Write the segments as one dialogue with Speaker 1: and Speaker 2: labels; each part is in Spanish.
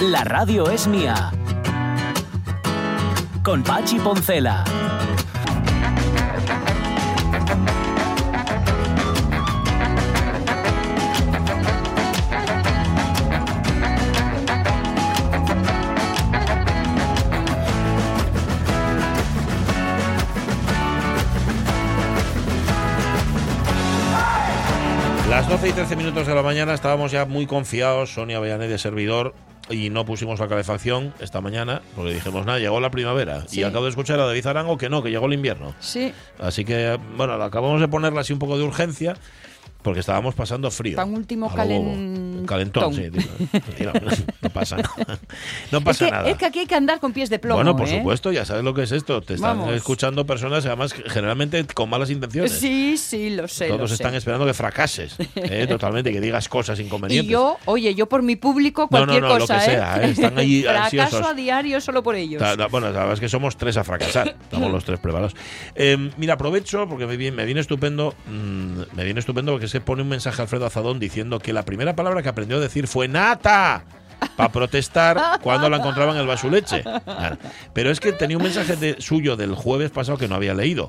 Speaker 1: La radio es mía. Con Pachi Poncela.
Speaker 2: Las 12 y 13 minutos de la mañana estábamos ya muy confiados, Sonia Bellané de servidor, y no pusimos la calefacción esta mañana, porque dijimos, nada, llegó la primavera.
Speaker 3: Sí.
Speaker 2: Y acabo de escuchar a David Arango que no, que llegó el invierno.
Speaker 3: Sí,
Speaker 2: Así que, bueno, acabamos de ponerla así un poco de urgencia, porque estábamos pasando frío.
Speaker 3: Tan último
Speaker 2: lo bobo.
Speaker 3: calentón.
Speaker 2: Sí. Tira, no pasa nada. No
Speaker 3: es,
Speaker 2: pasa
Speaker 3: que,
Speaker 2: nada.
Speaker 3: es que aquí hay que andar con pies de plomo.
Speaker 2: bueno, por
Speaker 3: ¿eh?
Speaker 2: supuesto, ya sabes lo que es esto. Te están
Speaker 3: Vamos.
Speaker 2: escuchando personas, además, generalmente con malas intenciones.
Speaker 3: Sí, sí, lo sé. lo
Speaker 2: Todos
Speaker 3: sé.
Speaker 2: están esperando que fracases, ¿eh? totalmente, que digas cosas
Speaker 3: Y
Speaker 2: inconvenientes.
Speaker 3: yo, oye, yo por mi público,
Speaker 2: No, no,
Speaker 3: cualquier
Speaker 2: no, lo
Speaker 3: cosa,
Speaker 2: que
Speaker 3: ¿eh?
Speaker 2: sea, ¿eh? Están ahí
Speaker 3: Fracaso
Speaker 2: ansiosos.
Speaker 3: a diario solo por ellos.
Speaker 2: Ta- ta- Bueno, la verdad es que somos tres a fracasar. Estamos los tres preparados. Mira, aprovecho porque me viene, me viene estupendo. mm, me viene estupendo porque se pone un mensaje a Alfredo Azadón diciendo que la primera palabra que aprendió a decir fue nata. Para protestar cuando la encontraban en el basuleche. Claro. Pero es que tenía un mensaje de- suyo del jueves pasado que no había leído.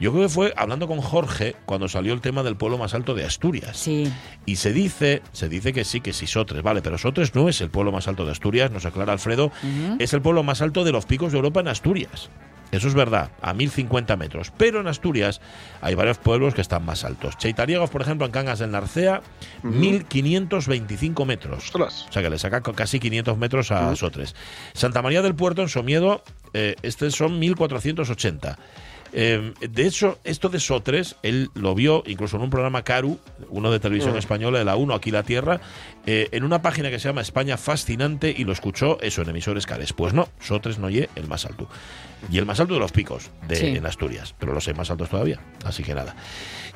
Speaker 2: Yo creo que fue hablando con Jorge cuando salió el tema del pueblo más alto de Asturias.
Speaker 3: Sí.
Speaker 2: Y se dice, se dice que sí, que sí Sotres, vale, pero Sotres no es el pueblo más alto de Asturias, nos aclara Alfredo, es el pueblo más alto de los picos de Europa en Asturias. Eso es verdad, a 1050 metros. Pero en Asturias hay varios pueblos que están más altos. Cheitariegos, por ejemplo, en Cangas del Narcea, 1525 metros.
Speaker 4: Ostras.
Speaker 2: O sea que le saca casi 500 metros a Sotres. Santa María del Puerto, en Somiedo, eh, este son 1480. Eh, de hecho, esto de Sotres, él lo vio incluso en un programa Caru, uno de televisión española, de la 1, aquí la Tierra, eh, en una página que se llama España Fascinante y lo escuchó eso en emisores Cares. Pues no, Sotres no ye el más alto. Y el más alto de los picos de,
Speaker 3: Sí.
Speaker 2: en Asturias, pero los hay más altos todavía. Así que nada.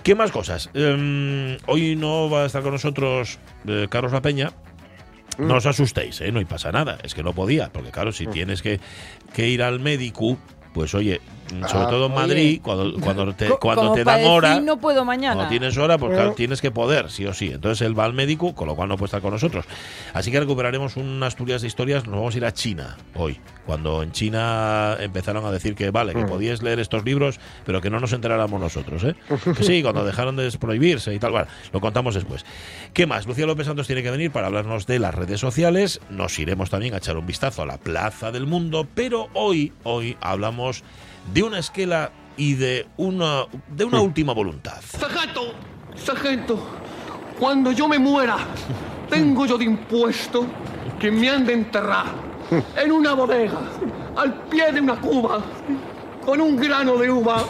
Speaker 2: ¿Qué más cosas? Eh, hoy no va a estar con nosotros eh, Carlos La Peña, no os asustéis, ¿eh? no pasa nada. Es que no podía, porque claro, si tienes que, que ir al médico, pues oye, sobre
Speaker 4: Ah,
Speaker 2: todo en
Speaker 3: oye.
Speaker 2: Madrid, cuando, cuando te, cuando
Speaker 3: como
Speaker 2: te dan hora,
Speaker 3: no puedo mañana.
Speaker 2: cuando tienes hora, pues claro, tienes que poder, sí o sí. Entonces él va al médico, con lo cual no puede estar con nosotros. Así que recuperaremos un Asturias de historias, nos vamos a ir a China hoy. Cuando en China empezaron a decir que vale, que podíais leer estos libros, pero que no nos enteráramos nosotros, ¿eh? Que sí, cuando dejaron de prohibirse y tal. Bueno, lo contamos después. ¿Qué más? Lucía López Santos tiene que venir para hablarnos de las redes sociales. Nos iremos también a echar un vistazo a la Plaza del Mundo, pero hoy, hoy hablamos de una esquela y de una, de una última voluntad.
Speaker 5: Sargento, sargento, cuando yo me muera, tengo yo de impuesto que me han de enterrar en una bodega, al pie de una cuba, con un grano de uva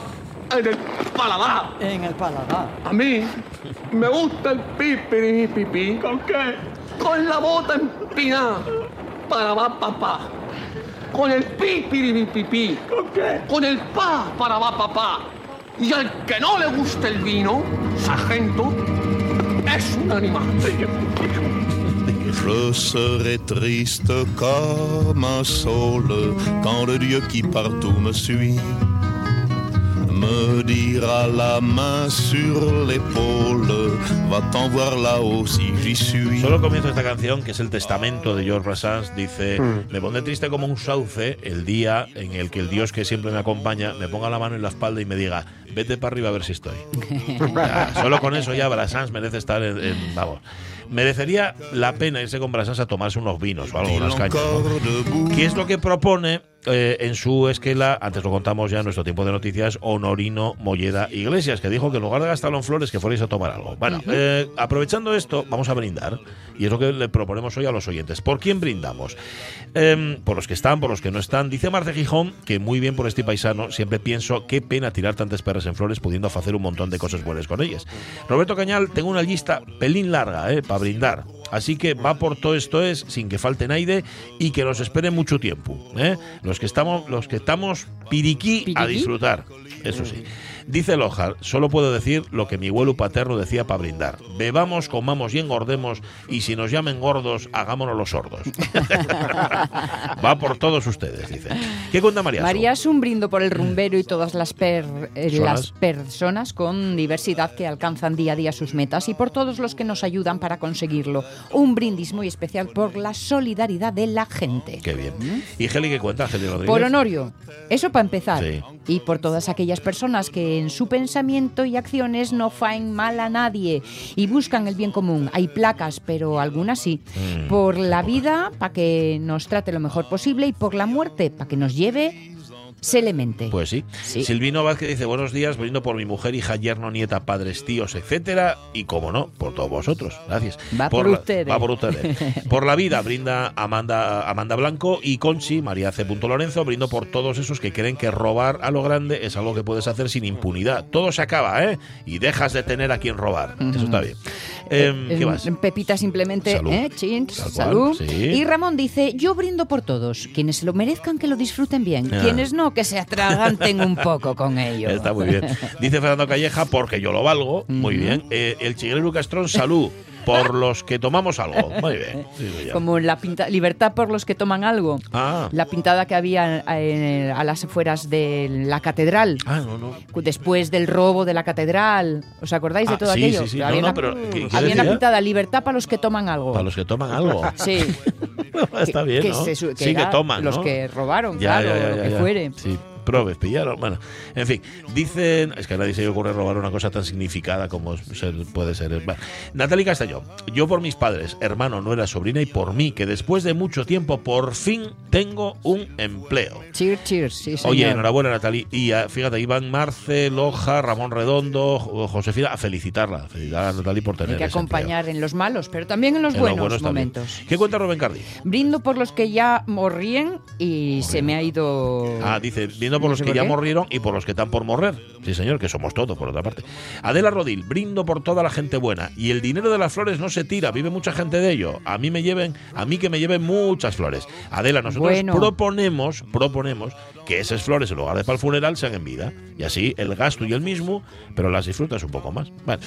Speaker 5: en el paladar.
Speaker 3: En el paladar.
Speaker 5: A mí me gusta el pipi pipí. ¿Con qué? Con la bota empinada. Para va papá. Con el pipi pipí. ¿Con qué? Con el pa para va papá. Y al que no le guste el vino, sargento, es un animal.
Speaker 6: Je serai triste comme un saule quand le Dieu qui partout me suit me dira la main sur l'épaule, va-t'en voir là-haut si j'y suis.
Speaker 2: Solo comienzo esta canción, que es el testamento de George Brassens, dice, me pondré triste como un sauce el día en el que el Dios que siempre me acompaña me ponga la mano en la espalda y me diga, vete para arriba a ver si estoy. Ya, solo con eso ya Brassens merece estar en, en- vamos, merecería la pena irse con Brassens a tomarse unos vinos o algo, unas cañas. ¿no? ¿Qué es lo que propone eh, en su esquela? Antes lo contamos ya en nuestro tiempo de noticias, Honorino Molleda Iglesias, que dijo que en lugar de gastarlo en flores, que fuerais a tomar algo. Bueno, eh, aprovechando esto, vamos a brindar. Y es lo que le proponemos hoy a los oyentes. ¿Por quién brindamos? Em, por los que están, por los que no están. Dice Marce Gijón que muy bien por este paisano. Siempre pienso qué pena tirar tantas perras en flores pudiendo hacer un montón de cosas buenas con ellas. Roberto Cañal, tengo una lista pelín larga eh, para brindar. Así que va por todo esto es sin que falte nadie y que nos espere mucho tiempo. ¿eh? Los que estamos, los que estamos piriquí, a
Speaker 3: ¿Piriquí?
Speaker 2: disfrutar. Eso sí. Dice Lojar, solo puedo decir lo que mi abuelo paterno decía para brindar. Bebamos, comamos y engordemos y si nos llamen gordos, hagámonos los sordos. Va por todos ustedes, dice. ¿Qué cuenta María?
Speaker 3: María es un brindo por el rumbero y todas las, per- eh, las personas con diversidad que alcanzan día a día sus metas y por todos los que nos ayudan para conseguirlo. Un brindis muy especial por la solidaridad de la gente.
Speaker 2: Qué bien. ¿Y Geli qué cuenta, Geli Rodríguez?
Speaker 3: Por Honorio, eso para empezar.
Speaker 2: Sí.
Speaker 3: Y por todas aquellas personas que en su pensamiento y acciones no faen mal a nadie y buscan el bien común. Hay placas, pero algunas sí.
Speaker 2: Mm.
Speaker 3: Por la vida, para que nos trate lo mejor posible, y por la muerte, para que nos lleve selemente.
Speaker 2: Pues sí.
Speaker 3: Sí.
Speaker 2: Silvino Vázquez dice, buenos días, brindo por mi mujer, hija, yerno, nieta, padres, tíos, etcétera, y como no, por todos vosotros. Gracias.
Speaker 3: Va por
Speaker 2: la-
Speaker 3: ustedes.
Speaker 2: Va por ustedes. por la vida, brinda Amanda, Amanda Blanco y Conchi, María C. Lorenzo, brindo por todos esos que creen que robar a lo grande es algo que puedes hacer sin impunidad. Todo se acaba, ¿eh? Y dejas de tener a quien robar. Eso está bien. ¿Qué
Speaker 3: Eh,
Speaker 2: más?
Speaker 3: Pepita simplemente,
Speaker 2: Salud.
Speaker 3: ¿eh? Chins,
Speaker 2: Tal cual,
Speaker 3: salud.
Speaker 2: sí.
Speaker 3: Y Ramón dice, yo brindo por todos. Quienes lo merezcan, que lo disfruten bien.
Speaker 2: Ah.
Speaker 3: Quienes no, que se atraganten un poco con ello.
Speaker 2: Está muy bien. Dice Fernando Calleja, porque yo lo valgo. Muy bien. Eh, el chiguero Castrón, salud. Por los que tomamos algo. Muy bien. Señor.
Speaker 3: Como la pinta libertad por los que toman algo.
Speaker 2: Ah.
Speaker 3: La pintada que había eh, a las afueras de la catedral.
Speaker 2: Ah, no, no.
Speaker 3: Después del robo de la catedral. ¿Os acordáis de
Speaker 2: Ah,
Speaker 3: todo
Speaker 2: sí,
Speaker 3: aquello?
Speaker 2: sí, sí.
Speaker 3: Había
Speaker 2: No,
Speaker 3: una,
Speaker 2: pero, ¿qué- qué
Speaker 3: había una pintada libertad para los que toman algo.
Speaker 2: Para los que toman algo.
Speaker 3: Sí.
Speaker 2: Está bien,
Speaker 3: que
Speaker 2: ¿no?
Speaker 3: se que
Speaker 2: sí, que toman,
Speaker 3: Los
Speaker 2: ¿no?
Speaker 3: que robaron,
Speaker 2: Ya,
Speaker 3: claro,
Speaker 2: ya, ya,
Speaker 3: lo que fuere.
Speaker 2: Sí, probes, pillaron. Bueno, en fin, dicen. Es que a nadie se le ocurre robar una cosa tan significada como ser- puede ser. Bueno, Natalie Castellón, yo por mis padres, hermano, no era sobrina, y por mí, que después de mucho tiempo por fin tengo un empleo.
Speaker 3: Cheers, cheers, sí, señor.
Speaker 2: Oye, enhorabuena, Natalie. Y ah, fíjate, Iván Marce, Loja, Ramón Redondo, Jo- Josefina, a felicitarla. Felicitar a Natalie por tener
Speaker 3: Hay que
Speaker 2: ese empleo.
Speaker 3: acompañar en los malos, pero también en los
Speaker 2: En los
Speaker 3: buenos
Speaker 2: también.
Speaker 3: momentos.
Speaker 2: ¿Qué cuenta Rubén Cardi?
Speaker 3: Brindo por los que ya morrían y se me ha ido.
Speaker 2: Ah, dice, brindo por los que ya morrieron y por los que están por morrer. Sí, señor, que somos todos, por otra parte. Adela Rodil, brindo por toda la gente buena. Y el dinero de las flores no se tira, vive mucha gente de ello. A mí me lleven, a mí que me lleven muchas flores. Adela, nosotros
Speaker 3: Bueno.
Speaker 2: proponemos, proponemos que esas flores en lugar de para el funeral sean en vida. Y así el gasto y el mismo, pero las disfrutas un poco más. Vale.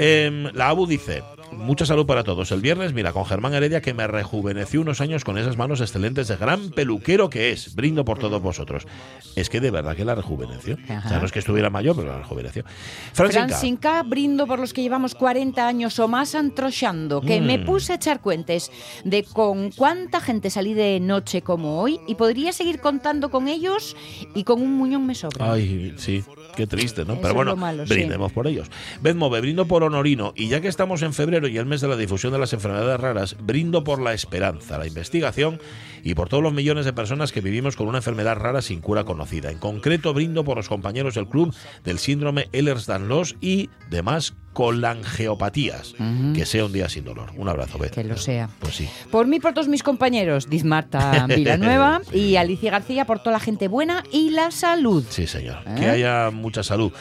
Speaker 2: Em, la ABU dice, mucha salud para todos. El viernes, mira, con Germán Heredia, que me rejuveneció unos años con esas manos excelentes de gran peluquero que es. Brindo por todos vosotros. Es que de verdad que la rejuveneció. O sea,
Speaker 3: Ajá.
Speaker 2: no es que estuviera mayor, pero la rejuveneció. Francinca.
Speaker 3: Brindo por los que llevamos 40 años o más antrochando, que me
Speaker 2: Mm.
Speaker 3: puse a echar cuentes de con cuánta gente salí de noche como hoy y podría seguir contando con ellos y con un muñón me sobra.
Speaker 2: Ay, sí, qué triste, ¿no?
Speaker 3: Eso
Speaker 2: Pero bueno,
Speaker 3: lo malo, sí.
Speaker 2: brindemos por ellos. Bedmove, brindo por Honorino. Y ya que estamos en febrero y el mes de la difusión de las enfermedades raras, brindo por la esperanza, la investigación y por todos los millones de personas que vivimos con una enfermedad rara sin cura conocida. En concreto, brindo por los compañeros del club del síndrome Ehlers-Danlos y demás colangiopatías. Que sea un día sin dolor. Un abrazo, Beth.
Speaker 3: Que lo sea.
Speaker 2: Pues sí.
Speaker 3: Por mí, por todos mis compañeros, diz Marta Villanueva y Alicia García, por toda la gente buena y la salud.
Speaker 2: Sí, señor.
Speaker 3: ¿Eh?
Speaker 2: Que haya mucha salud.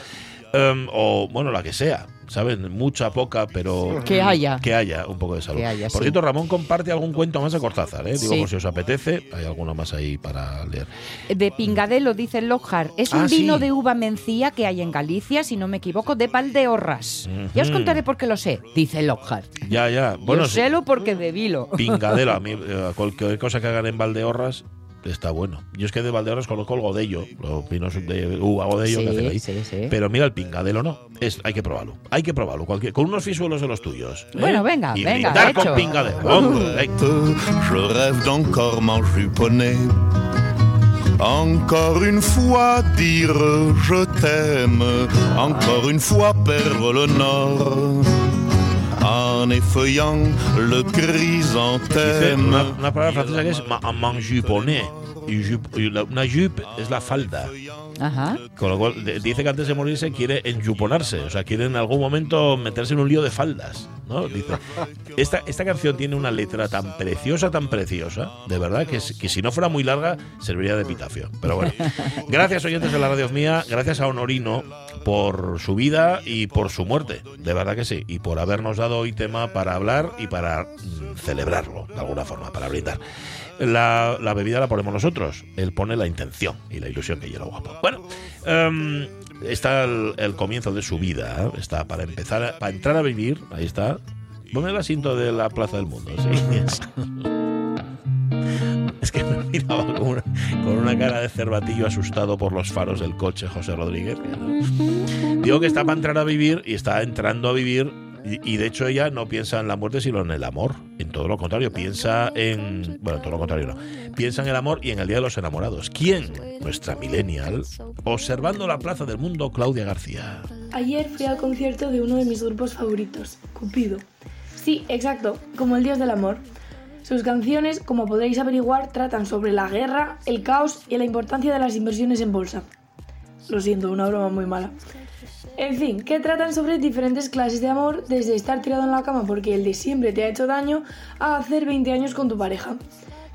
Speaker 2: Em, o, bueno, la que sea. ¿Saben? Mucha, poca, pero.
Speaker 3: Que haya.
Speaker 2: Que haya un poco de salud.
Speaker 3: Que haya,
Speaker 2: por
Speaker 3: sí.
Speaker 2: cierto, Ramón comparte algún cuento más de Cortázar, ¿eh? Digo,
Speaker 3: Sí.
Speaker 2: por si os apetece. Hay alguno más ahí para leer.
Speaker 3: De Pingadelo, dice Lojar. Es un
Speaker 2: Ah,
Speaker 3: vino
Speaker 2: sí.
Speaker 3: de uva mencía que hay en Galicia, si no me equivoco, de Valdeorras. Ya os contaré por qué lo sé, dice Lojar.
Speaker 2: Ya, ya. Bueno,
Speaker 3: Yo
Speaker 2: sí.
Speaker 3: sélo porque bebilo.
Speaker 2: Pingadelo. A mí, eh, cualquier cosa que hagan en Valdeorras está bueno. Yo es que de Valdeorras conozco el Godello, los vinos de uva Godello que
Speaker 3: Sí,
Speaker 2: hacen ahí.
Speaker 3: sí, sí.
Speaker 2: Pero mira, el Pingadelo no. Es, hay que probarlo. Hay que probarlo. Cualquier, con unos fisuelos de los tuyos. ¿eh?
Speaker 3: Bueno, venga,
Speaker 2: y
Speaker 3: venga, hecho.
Speaker 2: con Pingadelo. Hombre.
Speaker 6: Je rêve d'encore m'enjuponner. Encore une fois dire je t'aime. Encore une fois perdre le nord. En effeuillant le chrysanthème.
Speaker 2: una, una palabra francesa que es ma- manjuponer. Y jup- y la- una jupe es la falda.
Speaker 3: Ajá.
Speaker 2: Con dice que antes de morirse quiere enjuponarse. O sea, quiere en algún momento meterse en un lío de faldas. ¿no? Dice, esta, esta canción tiene una letra tan preciosa, tan preciosa, de verdad, que, si- que si no fuera muy larga, serviría de epitafio. Pero bueno, gracias oyentes de la radio mía, gracias a Honorino por su vida y por su muerte, de verdad que sí, y por habernos dado hoy tema para hablar y para mm, celebrarlo, de alguna forma, para brindar. La, bebida la ponemos nosotros, él pone la intención y la ilusión que lleva guapo. Bueno, em, está el, comienzo de su vida, ¿eh? está para empezar, para entrar a vivir, ahí está. Ponme el asiento de la Plaza del Mundo, sí. es- que me miraba con una, con una cara de cervatillo asustado por los faros del coche José Rodríguez. Digo que está para entrar a vivir y está entrando a vivir y, de hecho ella no piensa en la muerte sino en el amor. En todo lo contrario, piensa en... Bueno, en todo lo contrario no. Piensa en el amor y en el Día de los Enamorados. ¿Quién? Nuestra millennial. Observando la Plaza del Mundo, Claudia García.
Speaker 4: Ayer fui al concierto de uno de mis grupos favoritos, Cupido. Sí, exacto, como el dios del amor. Sus canciones, como podréis averiguar, tratan sobre la guerra, el caos y la importancia de las inversiones en bolsa. Lo siento, una broma muy mala. En fin, que tratan sobre diferentes clases de amor, desde estar tirado en la cama porque el de siempre te ha hecho daño, a hacer 20 años con tu pareja.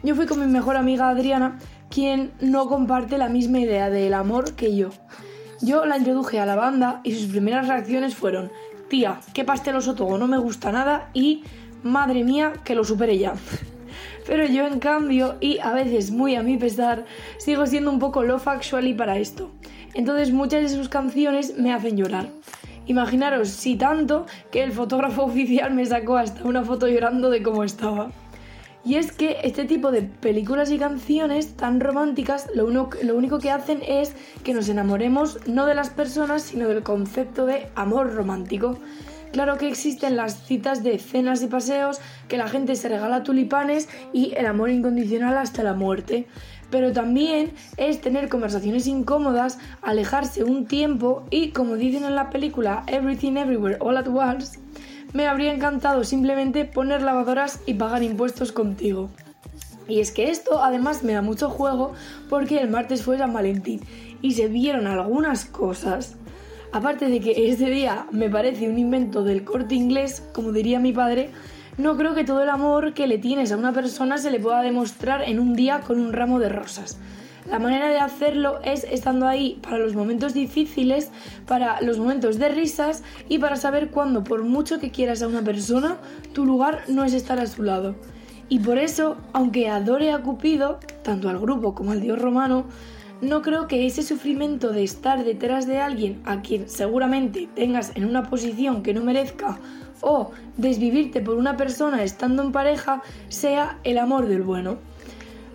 Speaker 4: Yo fui con mi mejor amiga Adriana, quien no comparte la misma idea del amor que yo. Yo la introduje a la banda y sus primeras reacciones fueron, tía, qué pasteloso todo, no me gusta nada y, madre mía, que lo supere ya. Pero yo en cambio, y a veces muy a mi pesar, sigo siendo un poco low actually para esto. Entonces muchas de sus canciones me hacen llorar. Imaginaros si tanto que el fotógrafo oficial me sacó hasta una foto llorando de cómo estaba. Y es que este tipo de películas y canciones tan románticas lo, lo único que hacen es que nos enamoremos no de las personas, sino del concepto de amor romántico. Claro que existen las citas de cenas y paseos, que la gente se regala tulipanes y el amor incondicional hasta la muerte. Pero también es tener conversaciones incómodas, alejarse un tiempo y, como dicen en la película Everything Everywhere All at Once, me habría encantado simplemente poner lavadoras y pagar impuestos contigo. Y es que esto además me da mucho juego porque el martes fue San Valentín y se vieron algunas cosas. Aparte de que este día me parece un invento del corte inglés, como diría mi padre, no creo que todo el amor que le tienes a una persona se le pueda demostrar en un día con un ramo de rosas. La manera de hacerlo es estando ahí para los momentos difíciles, para los momentos de risas y para saber cuándo, por mucho que quieras a una persona, tu lugar no es estar a su lado. Y por eso, aunque adore a Cupido, tanto al grupo como al dios romano, no creo que ese sufrimiento de estar detrás de alguien a quien seguramente tengas en una posición que no merezca o desvivirte por una persona estando en pareja sea el amor del bueno.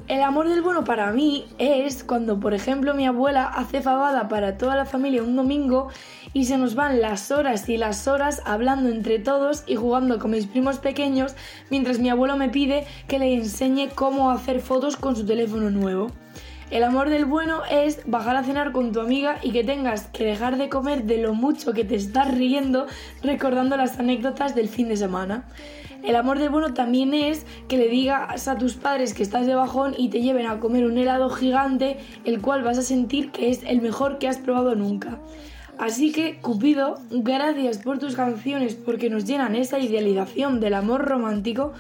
Speaker 4: El amor del bueno para mí es cuando, por ejemplo, mi abuela hace fabada para toda la familia un domingo y se nos van las horas y las horas hablando entre todos y jugando con mis primos pequeños mientras mi abuelo me pide que le enseñe cómo hacer fotos con su teléfono nuevo. El amor del bueno es bajar a cenar con tu amiga y que tengas que dejar de comer de lo mucho que te estás riendo recordando las anécdotas del fin de semana. El amor del bueno también es que le digas a tus padres que estás de bajón y te lleven a comer un helado gigante, el cual vas a sentir que es el mejor que has probado nunca. Así que, Cupido, gracias por tus canciones porque nos llenan esa idealización del amor romántico,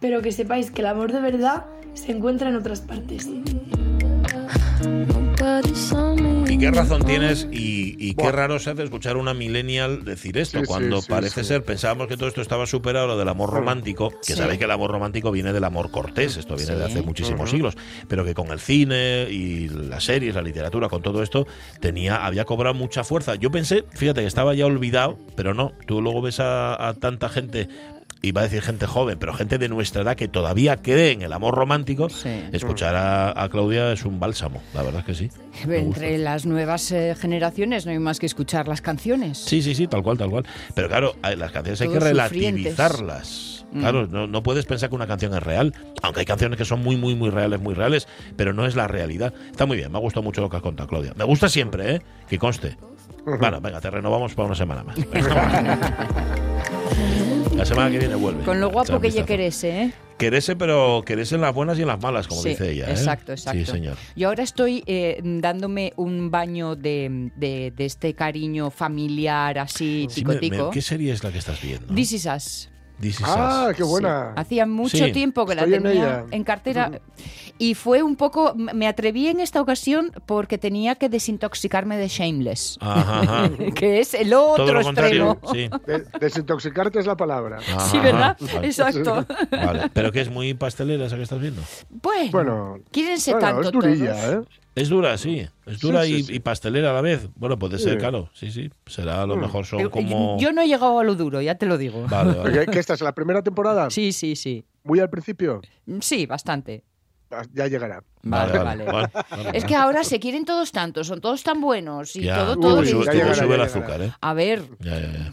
Speaker 4: pero que sepáis que el amor de verdad se encuentra en otras partes.
Speaker 2: Y qué razón tienes y, y qué raro se hace escuchar una millennial decir esto,
Speaker 7: Sí,
Speaker 2: cuando
Speaker 7: sí,
Speaker 2: parece
Speaker 7: sí.
Speaker 2: ser, pensábamos que todo esto estaba superado, lo del amor romántico, que
Speaker 3: Sí.
Speaker 2: sabéis que el amor romántico viene del amor cortés, esto viene de hace muchísimos siglos, pero que con el cine y las series, la literatura, con todo esto, tenía, había cobrado mucha fuerza. Yo pensé, fíjate, que estaba ya olvidado, pero no, tú luego ves a, a tanta gente iba a decir gente joven, pero gente de nuestra edad que todavía cree en el amor romántico,
Speaker 3: Sí.
Speaker 2: escuchar a, a Claudia es un bálsamo, la verdad es que sí.
Speaker 3: Entre las nuevas eh, generaciones no hay más que escuchar las canciones.
Speaker 2: Sí, sí, sí, tal cual, tal cual. Pero claro, hay- las canciones hay que
Speaker 3: sufrientes.
Speaker 2: relativizarlas.
Speaker 3: Mm.
Speaker 2: Claro, no, no puedes pensar que una canción es real, aunque hay canciones que son muy, muy, muy reales, muy reales, pero no es la realidad. Está muy bien, me ha gustado mucho lo que has contado, Claudia. Me gusta siempre, ¿eh? Que conste. Bueno, venga, te renovamos para una semana más. La semana que viene vuelve.
Speaker 3: Con lo guapo que
Speaker 2: vistazo.
Speaker 3: querese, ¿eh?
Speaker 2: Querese, pero querese en las buenas y en las malas, como
Speaker 3: Sí,
Speaker 2: dice ella. ¿eh?
Speaker 3: Exacto, exacto.
Speaker 2: Sí, señor.
Speaker 3: Yo ahora estoy eh, dándome un baño de, de- de este cariño familiar así
Speaker 2: Sí, me- me-
Speaker 3: tico-tico.
Speaker 2: ¿Qué serie es la que estás viendo?
Speaker 3: This is Us.
Speaker 2: This is
Speaker 7: Ah,
Speaker 2: Us.
Speaker 7: qué buena.
Speaker 3: Hacía mucho
Speaker 2: Sí.
Speaker 3: tiempo que la
Speaker 7: Estoy en
Speaker 3: tenía
Speaker 7: ella.
Speaker 3: en, cartera y fue un poco, me atreví en esta ocasión porque tenía que desintoxicarme de Shameless,
Speaker 2: Ajá, ajá.
Speaker 3: que es el otro extremo.
Speaker 2: Sí.
Speaker 7: De- desintoxicarte es la palabra.
Speaker 2: Ajá,
Speaker 3: Sí, ¿verdad?
Speaker 2: vale.
Speaker 3: Exacto.
Speaker 2: Vale, pero que es muy pastelera esa que estás viendo.
Speaker 3: Bueno,
Speaker 7: Bueno,
Speaker 3: quírense
Speaker 7: bueno,
Speaker 3: tanto
Speaker 7: es durilla,
Speaker 3: todos.
Speaker 7: ¿eh?
Speaker 2: Es dura, sí. Es dura
Speaker 7: Sí, sí,
Speaker 2: y,
Speaker 7: sí.
Speaker 2: y pastelera a la vez. Bueno, puede ser,
Speaker 7: Sí.
Speaker 2: claro. Sí, sí. Será a lo
Speaker 7: Mm.
Speaker 2: mejor son
Speaker 3: Eh,
Speaker 2: como.
Speaker 3: Yo no he llegado a lo duro, ya te lo digo.
Speaker 2: Vale, vale.
Speaker 7: ¿Qué, esta es la primera temporada?
Speaker 3: Sí, sí, sí.
Speaker 7: Muy al principio.
Speaker 3: Sí, bastante.
Speaker 7: Ah, Ya llegará.
Speaker 3: Vale, vale. Es que ahora se quieren todos tantos, son todos tan buenos y
Speaker 2: ya.
Speaker 3: todo,
Speaker 7: Uy,
Speaker 3: todo.
Speaker 2: Sube,
Speaker 7: ya
Speaker 2: sube-
Speaker 7: llegará,
Speaker 2: sube
Speaker 7: ya
Speaker 2: el azúcar, ¿eh?
Speaker 3: A ver,
Speaker 2: Ya, ya, ya.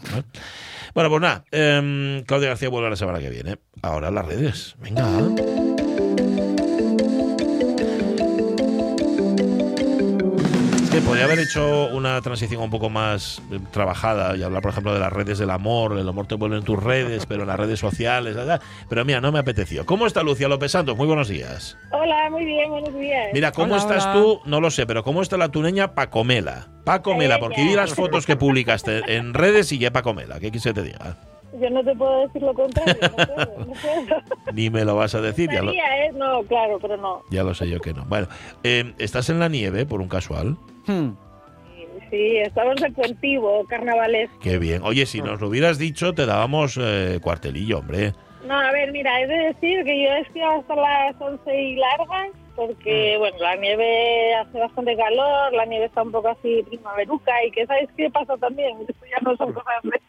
Speaker 2: Bueno. Pues nada. em, Claudia García vuelve la semana que viene. Ahora las redes. Venga. Podría haber hecho una transición un poco más eh, trabajada y hablar, por ejemplo, de las redes del amor. El amor te vuelve en tus redes, pero en las redes sociales. ¿verdad? Pero mira, no me apeteció. ¿Cómo está Lucia López Santos? Muy buenos días.
Speaker 8: Hola, muy bien, buenos días.
Speaker 2: Mira, ¿cómo
Speaker 3: Hola,
Speaker 2: estás
Speaker 3: hola.
Speaker 2: tú? No lo sé, pero ¿cómo está la tuneña Pacomela? Pacomela, porque vi las fotos que publicaste en redes y ya Pacomela. ¿Qué quise que te diga?
Speaker 8: Yo no te puedo decir lo contrario, no puedo, no puedo.
Speaker 2: Ni me lo vas a decir, ya lo,
Speaker 8: ¿eh? No, claro, pero no.
Speaker 2: ya lo sé yo que no. Bueno, eh, ¿estás en la nieve por un casual?
Speaker 3: Hmm,
Speaker 8: Sí, estamos de puentivo, carnavales.
Speaker 2: Qué bien. Oye, si nos lo hubieras dicho, te dábamos eh, cuartelillo, hombre.
Speaker 8: No, a ver, mira, he de decir que yo he esquiado hasta las 11 y largas, porque, bueno, la nieve hace bastante calor, la nieve está un poco así primaveruca, y que, ¿sabes qué pasa también? Esto ya no son cosas de...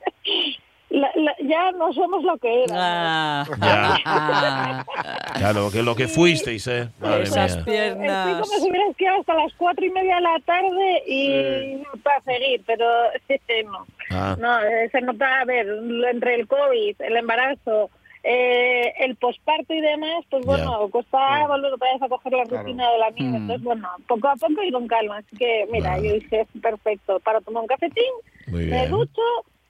Speaker 8: la- la- ya no somos lo que éramos.
Speaker 3: Ah,
Speaker 2: Ya. Claro, que lo que fuisteis, ¿eh? Madre
Speaker 3: Esas
Speaker 2: mía.
Speaker 3: piernas.
Speaker 8: Estoy como si hubiera esquiado hasta las cuatro y media de la tarde y para seguir, pero no.
Speaker 2: Ah,
Speaker 8: No, eh, se nota, a ver, entre el COVID, el embarazo, eh, el posparto y demás, pues bueno, cuesta volver otra vez a coger la
Speaker 7: Claro.
Speaker 8: rutina de la nieve.
Speaker 3: Mm.
Speaker 8: Entonces, bueno, poco a poco y con calma. Así que, mira,
Speaker 2: Vale.
Speaker 8: yo dije, perfecto, para tomar un cafetín,
Speaker 2: muy
Speaker 8: me
Speaker 2: bien.
Speaker 8: ducho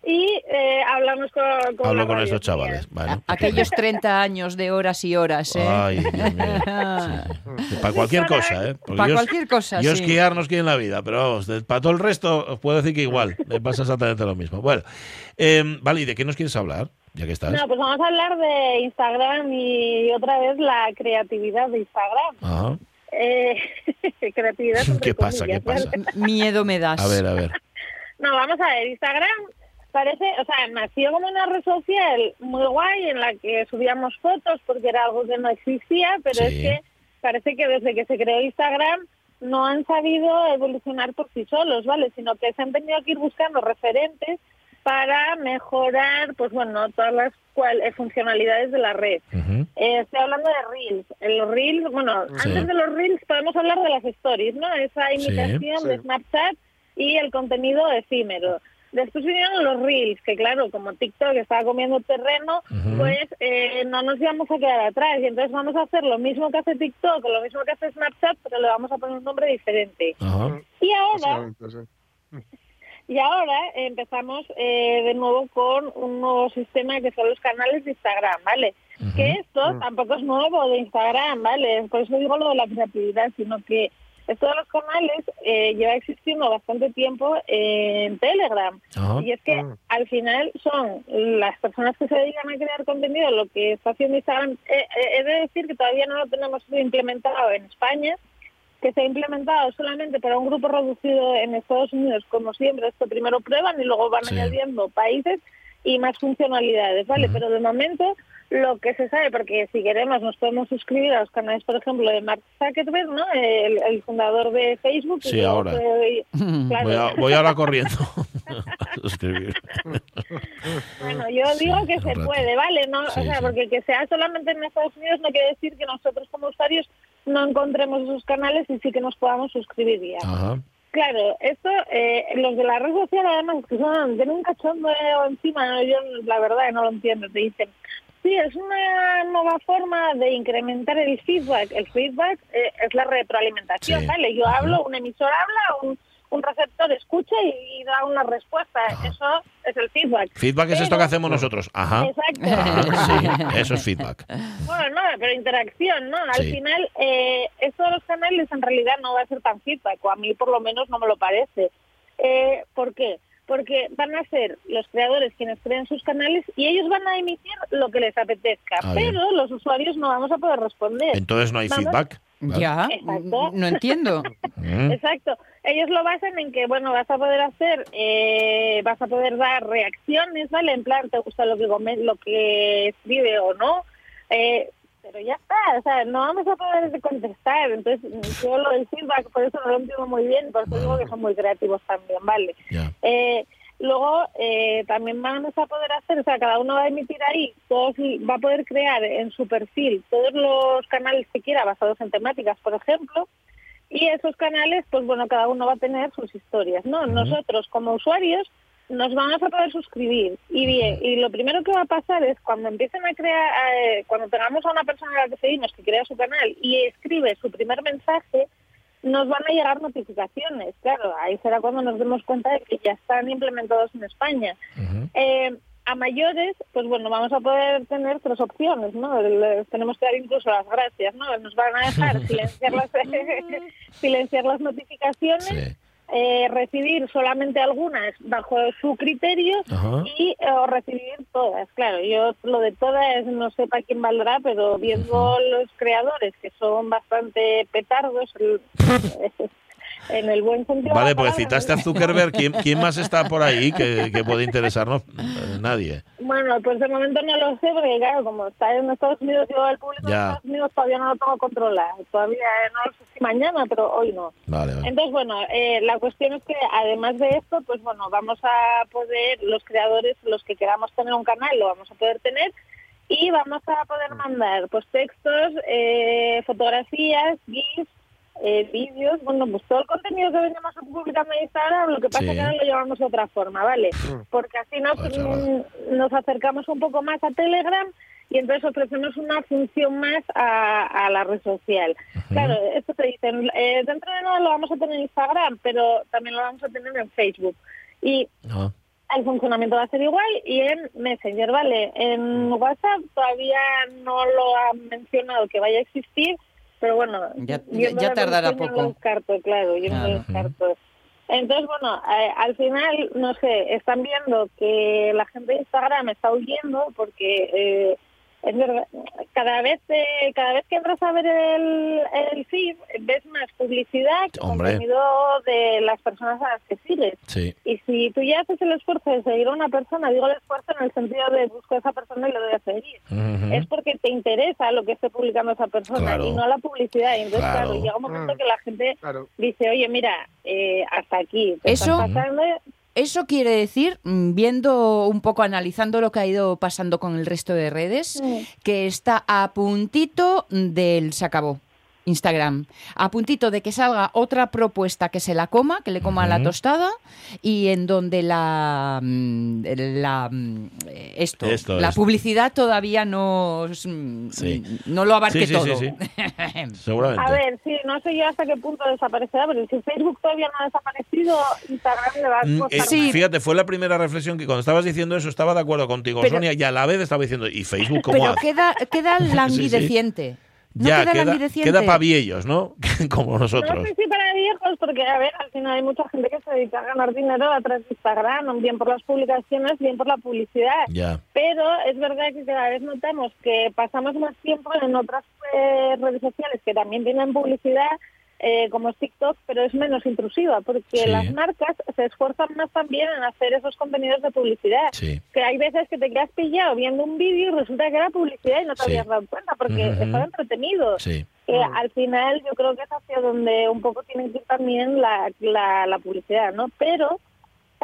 Speaker 8: y eh, hablamos con, con
Speaker 2: Hablo con
Speaker 8: mía.
Speaker 2: chavales.
Speaker 3: Aquellos 30 años de horas y horas, ¿eh?
Speaker 2: Ay, Dios mío. Sí. Para cualquier cosa, ¿eh? Porque
Speaker 3: Para
Speaker 2: yo-
Speaker 3: cualquier cosa,
Speaker 2: Yo
Speaker 3: sí.
Speaker 2: esquiar no esquí en la vida, pero vamos, para todo el resto os puedo decir que igual, me pasa exactamente lo mismo. Bueno, eh, vale, ¿y de qué nos quieres hablar? Ya que estás.
Speaker 8: No, pues vamos a hablar de Instagram y otra vez la creatividad de Instagram.
Speaker 2: Ajá.
Speaker 8: Eh, creatividad.
Speaker 2: ¿Qué pasa? ¿Qué pasa?
Speaker 3: Miedo me das.
Speaker 2: A ver, a ver.
Speaker 8: No, vamos a ver, Instagram parece, o sea, nació como una red social muy guay en la que subíamos fotos porque era algo que no existía, pero
Speaker 2: Sí.
Speaker 8: es que parece que desde que se creó Instagram no han sabido evolucionar por sí solos, ¿vale? Sino que se han tenido que ir buscando referentes para mejorar, pues bueno, todas las cual- eh, funcionalidades de la red. Eh, estoy hablando de Reels. En los Reels, bueno,
Speaker 2: Sí.
Speaker 8: antes de los Reels podemos hablar de las Stories, ¿no? Esa
Speaker 2: Sí.
Speaker 8: imitación de
Speaker 7: Sí.
Speaker 8: Snapchat y el contenido efímero. Después vinieron los Reels, que claro, como TikTok estaba comiendo terreno, pues eh, no nos íbamos a quedar atrás. Y entonces vamos a hacer lo mismo que hace TikTok, o lo mismo que hace Snapchat, pero le vamos a poner un nombre diferente. Y ahora, y ahora empezamos eh, de nuevo con un nuevo sistema que son los canales de Instagram, ¿vale? Que esto
Speaker 7: Mm.
Speaker 8: tampoco es nuevo de Instagram, ¿vale? Por eso digo lo de la creatividad, sino que esto de los canales eh, lleva existiendo bastante tiempo en Telegram.
Speaker 2: Ajá.
Speaker 8: Y es que
Speaker 7: Mm.
Speaker 8: al final son las personas que se dedican a crear contenido lo que está haciendo Instagram. Eh, eh, he de decir que todavía no lo tenemos implementado en España, que se ha implementado solamente para un grupo reducido en Estados Unidos, como siempre, esto primero prueban y luego van
Speaker 2: Sí.
Speaker 8: añadiendo países y más funcionalidades, ¿vale? Pero de momento lo que se sabe, porque si queremos nos podemos suscribir a los canales, por ejemplo, de Mark Zuckerberg, ¿no? El, el fundador de Facebook.
Speaker 2: Sí, ahora.
Speaker 8: claro,
Speaker 2: Voy, a- voy ahora corriendo a suscribir.
Speaker 8: Bueno, yo digo que se puede, ¿vale? No,
Speaker 2: Sí,
Speaker 8: o sea,
Speaker 2: sí.
Speaker 8: porque que sea solamente en Estados Unidos no quiere decir que nosotros como usuarios no encontremos esos canales y sí que nos podamos suscribir ya.
Speaker 2: Ajá.
Speaker 8: Claro, esto, eh, los de la red social además que son, tienen un cachondeo encima, ¿no? yo la verdad no lo entiendo, te dicen, sí, es una nueva forma de incrementar el feedback. El feedback eh, es la retroalimentación,
Speaker 2: Sí.
Speaker 8: ¿vale? Yo
Speaker 2: Ajá.
Speaker 8: hablo, un emisor habla, un, un receptor escucha y, y da una respuesta.
Speaker 2: Ajá.
Speaker 8: Eso es el feedback.
Speaker 2: Feedback es esto que hacemos nosotros. Ajá.
Speaker 8: Exacto.
Speaker 2: Sí, eso es feedback.
Speaker 8: Bueno, no, pero interacción, ¿no? Al
Speaker 2: Sí.
Speaker 8: final, eh, esto de los canales en realidad no va a ser tan feedback, o a mí por lo menos no me lo parece. Eh, ¿Por qué? porque van a ser los creadores quienes creen sus canales y ellos van a emitir lo que les apetezca,
Speaker 2: Ah, bien.
Speaker 8: pero los usuarios no vamos a poder responder.
Speaker 2: Entonces no hay
Speaker 8: Vamos-
Speaker 2: feedback. Vale.
Speaker 3: Ya,
Speaker 8: Exacto.
Speaker 3: no entiendo.
Speaker 2: Mm.
Speaker 8: Exacto. Ellos lo basan en que, bueno, vas a poder hacer, eh, vas a poder dar reacciones, ¿vale? En plan, te gusta lo que lo que escribe o no. Eh, pero ya está, o sea, no vamos a poder contestar. Entonces, yo lo del feedback, por eso no lo entiendo muy bien, por eso digo que son muy creativos también, ¿vale?
Speaker 2: Ya.
Speaker 8: Eh, luego eh, también vamos a poder hacer, o sea, cada uno va a emitir ahí, todos, va a poder crear en su perfil todos los canales que quiera basados en temáticas, por ejemplo, y esos canales, pues bueno, cada uno va a tener sus historias, ¿no? Nosotros como usuarios nos vamos a poder suscribir y bien, y lo primero que va a pasar es cuando empiecen a crear, eh, cuando tengamos a una persona a la que seguimos que crea su canal y escribe su primer mensaje, nos van a llegar notificaciones. Claro, ahí será cuando nos demos cuenta de que ya están implementados en España. Eh, a mayores, pues bueno, vamos a poder tener tres opciones, ¿no? Les tenemos que dar incluso las gracias, ¿no? Nos van a dejar silenciar las, silenciar las notificaciones,
Speaker 2: Sí.
Speaker 8: Eh, recibir solamente algunas bajo su criterio
Speaker 2: Ajá.
Speaker 8: y eh, o recibir todas. Claro, yo lo de todas no sé para quién valdrá, pero viendo los creadores que son bastante petardos, en el buen sentido.
Speaker 2: Vale, pues
Speaker 8: palabra,
Speaker 2: citaste a Zuckerberg. ¿Quién, quién más está por ahí que, que puede interesarnos? Eh, Nadie.
Speaker 8: Bueno, pues de momento no lo sé, porque claro, como está en Estados Unidos, yo el público de. Estados Unidos todavía no lo tengo controlado. Todavía no lo sé si mañana, pero hoy no.
Speaker 2: Vale, vale.
Speaker 8: Entonces, bueno, eh, la cuestión es que además de esto, pues bueno, vamos a poder, los creadores, los que queramos tener un canal, lo vamos a poder tener y vamos a poder mandar pues textos, eh, fotografías, GIFs, eh, vídeos, bueno, pues todo el contenido que venimos publicando en Instagram, lo que pasa
Speaker 2: Sí.
Speaker 8: que ahora lo llevamos de otra forma, ¿vale? Porque así nos, mm, nos acercamos un poco más a Telegram y entonces ofrecemos una función más a, a la red social. Claro, esto te dicen, eh, dentro de nada lo vamos a tener en Instagram, pero también lo vamos a tener en Facebook. Y
Speaker 2: Ah,
Speaker 8: el funcionamiento va a ser igual y en Messenger, ¿vale? En WhatsApp todavía no lo han mencionado que vaya a existir, pero bueno,
Speaker 3: Ya- tardará
Speaker 8: evolución yo
Speaker 3: poco.
Speaker 8: lo descarto, claro, yo no descarto. Entonces, bueno, eh, al final, no sé, están viendo que la gente de Instagram está huyendo porque eh, es verdad, cada vez eh, cada vez que entras a ver el, el feed, ves más publicidad que
Speaker 2: Hombre.
Speaker 8: contenido de las personas a las que sigues.
Speaker 2: sí.
Speaker 8: Y si tú ya haces el esfuerzo de seguir a una persona, digo el esfuerzo en el sentido de busco a esa persona y le doy a seguir, es porque te interesa lo que esté publicando esa persona
Speaker 2: Claro.
Speaker 8: y no la publicidad. Y entonces,
Speaker 2: Claro.
Speaker 8: claro, llega un momento
Speaker 7: Mm.
Speaker 8: que la gente
Speaker 7: Claro.
Speaker 8: dice, oye, mira, eh, hasta aquí. te
Speaker 3: Eso-
Speaker 8: estás pasando".
Speaker 3: Eso quiere decir, mm, viendo un poco, analizando lo que ha ido pasando con el resto de redes, que está a puntito del se acabó. Instagram, a puntito de que salga otra propuesta que se la coma, que le coma la
Speaker 2: Ujú.
Speaker 3: tostada y en donde la, mm, la mm, esto,
Speaker 2: Esto,
Speaker 3: la
Speaker 2: esto.
Speaker 3: publicidad todavía no mm,
Speaker 2: Sí.
Speaker 3: no lo abarque
Speaker 2: Sí, sí,
Speaker 3: todo.
Speaker 2: sí, Seguramente.
Speaker 8: A ver, sí, no sé yo hasta qué punto desaparecerá, pero si Facebook todavía no ha desaparecido, Instagram le va a
Speaker 2: Mm,
Speaker 8: costar
Speaker 2: eh,
Speaker 3: Sí.
Speaker 8: más.
Speaker 2: Fíjate, fue la primera reflexión que cuando estabas diciendo eso estaba de acuerdo contigo,
Speaker 3: Pero-
Speaker 2: Sonia, y a la vez estaba diciendo, ¿y Facebook cómo
Speaker 3: Pero
Speaker 2: hace?
Speaker 3: queda, queda languideciente. ¿No
Speaker 2: ya,
Speaker 3: queda,
Speaker 2: queda, para viejos, ¿no? Como
Speaker 8: No
Speaker 2: nosotros.
Speaker 8: sé si para viejos, porque a ver, al final hay mucha gente que se dedica a ganar dinero a través de Instagram, bien por las publicaciones, bien por la publicidad.
Speaker 2: Ya.
Speaker 8: Pero es verdad que cada vez notamos que pasamos más tiempo en otras eh, redes sociales que también tienen publicidad, eh, como es TikTok, pero es menos intrusiva, porque
Speaker 2: Sí.
Speaker 8: las marcas se esfuerzan más también en hacer esos contenidos de publicidad.
Speaker 2: Sí.
Speaker 8: Que hay veces que te quedas pillado viendo un vídeo y resulta que era publicidad y no te
Speaker 2: Sí.
Speaker 8: habías dado cuenta porque
Speaker 2: Ujú.
Speaker 8: estaba entretenido.
Speaker 2: Sí.
Speaker 8: Que al final yo creo que es hacia donde un poco tiene que ir también la, la, la publicidad, ¿no? Pero,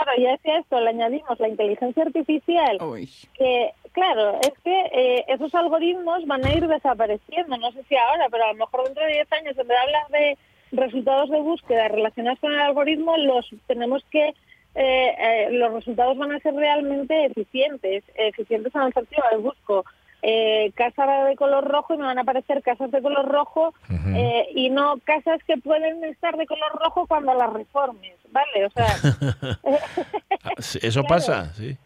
Speaker 8: claro, ya decía esto, le añadimos la inteligencia artificial,
Speaker 3: Uy.
Speaker 8: que, claro, es que eh, esos algoritmos van a ir desapareciendo, no sé si ahora, pero a lo mejor dentro de 10 años, en vez de hablar de resultados de búsqueda relacionados con el algoritmo, los tenemos que... eh, eh, los resultados van a ser realmente eficientes, eficientes en el sentido de busco eh, casa de color rojo y me van a aparecer casas de color rojo eh, y no casas que pueden estar de color rojo cuando las reformes, ¿vale? O sea,
Speaker 2: Ah, Eso
Speaker 8: Claro.
Speaker 2: pasa, sí.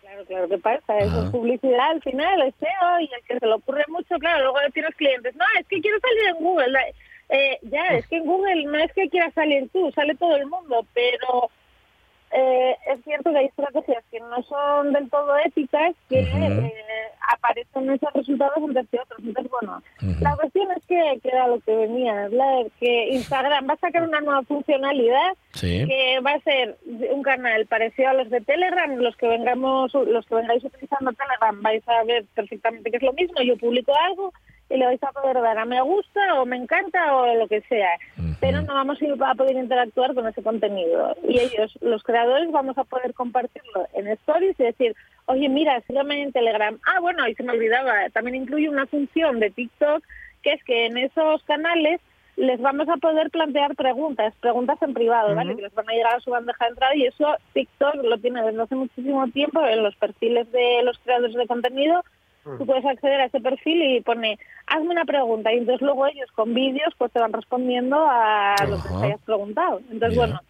Speaker 8: claro, claro que pasa, eso
Speaker 2: Ajá.
Speaker 8: es publicidad al final, es SEO y el que se le ocurre mucho, claro, luego tienes clientes, no, es que quiero salir en Google, eh, ya, es que en Google no es que quieras salir tú, sale todo el mundo, pero eh, es cierto que hay estrategias que no son del todo éticas que eh, aparecen esos resultados antes que otros. Entonces, bueno, la cuestión es que, que era lo que venía a hablar, que Instagram va a sacar una nueva funcionalidad
Speaker 2: Sí.
Speaker 8: que va a ser un canal parecido a los de Telegram, los que vengamos, los que vengáis utilizando Telegram vais a ver perfectamente que es lo mismo, yo publico algo y le vais a poder dar a me gusta o me encanta o lo que sea, pero no vamos a ir- a poder interactuar con ese contenido. Y ellos, los creadores, vamos a poder compartirlo en stories y decir, oye mira, sígueme en Telegram, ah bueno, y se me olvidaba, también incluye una función de TikTok que es que en esos canales les vamos a poder plantear preguntas, preguntas en privado, ¿vale? Que les van a llegar a su bandeja de entrada y eso TikTok lo tiene desde hace muchísimo tiempo en los perfiles de los creadores de contenido. Tú puedes acceder a ese perfil y pone, hazme una pregunta y entonces luego ellos con vídeos pues te van respondiendo a lo que te hayas preguntado. Entonces, bueno,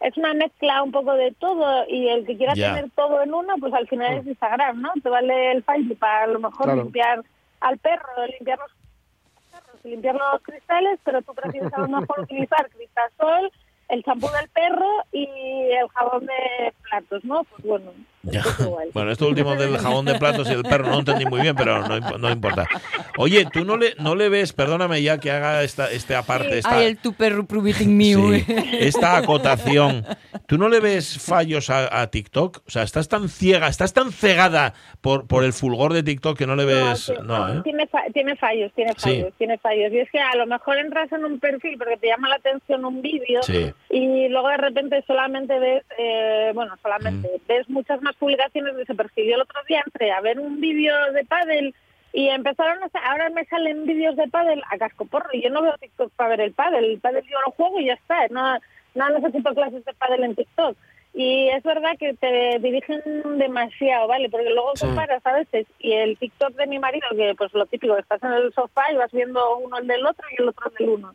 Speaker 8: es una mezcla un poco de todo y el que quiera tener todo en uno, pues al final es Instagram, ¿no? Te vale el file para a lo mejor
Speaker 7: Claro.
Speaker 8: limpiar al perro, limpiar los perros limpiar los cristales, pero tú prefieres a lo mejor utilizar cristasol, el champú del perro y el jabón de platos, ¿no? Pues bueno,
Speaker 2: Ya. Bueno, esto último del jabón de platos y el perro no entendí muy bien, pero no, no importa. Oye, tú no le, no le ves, perdóname ya que haga esta, este aparte, esta,
Speaker 3: Ay, el tu perro
Speaker 2: sí, esta acotación. ¿Tú no le ves fallos a, a TikTok? O sea, estás tan ciega, estás tan cegada por, por el fulgor de TikTok que no le ves.
Speaker 8: sí,
Speaker 2: No, ¿eh?
Speaker 8: tiene, fa- tiene fallos, tiene
Speaker 2: Sí.
Speaker 8: fallos, tiene fallos. Y es que a lo mejor entras en un perfil porque te llama la atención un vídeo
Speaker 2: Sí.
Speaker 8: y luego de repente solamente ves, eh, bueno, solamente
Speaker 2: Mm.
Speaker 8: ves muchas más publicaciones de ese perfil. Yo el otro día entré a ver un vídeo de pádel y empezaron a ahora me salen vídeos de pádel a cascoporro y yo no veo TikTok para ver el pádel. El pádel yo lo juego y ya está. No, no necesito clases de pádel en TikTok. Y es verdad que te dirigen demasiado, ¿vale? Porque luego
Speaker 2: Sí.
Speaker 8: comparas a veces y el TikTok de mi marido, que pues lo típico, estás en el sofá y vas viendo uno el del otro y el otro el del uno.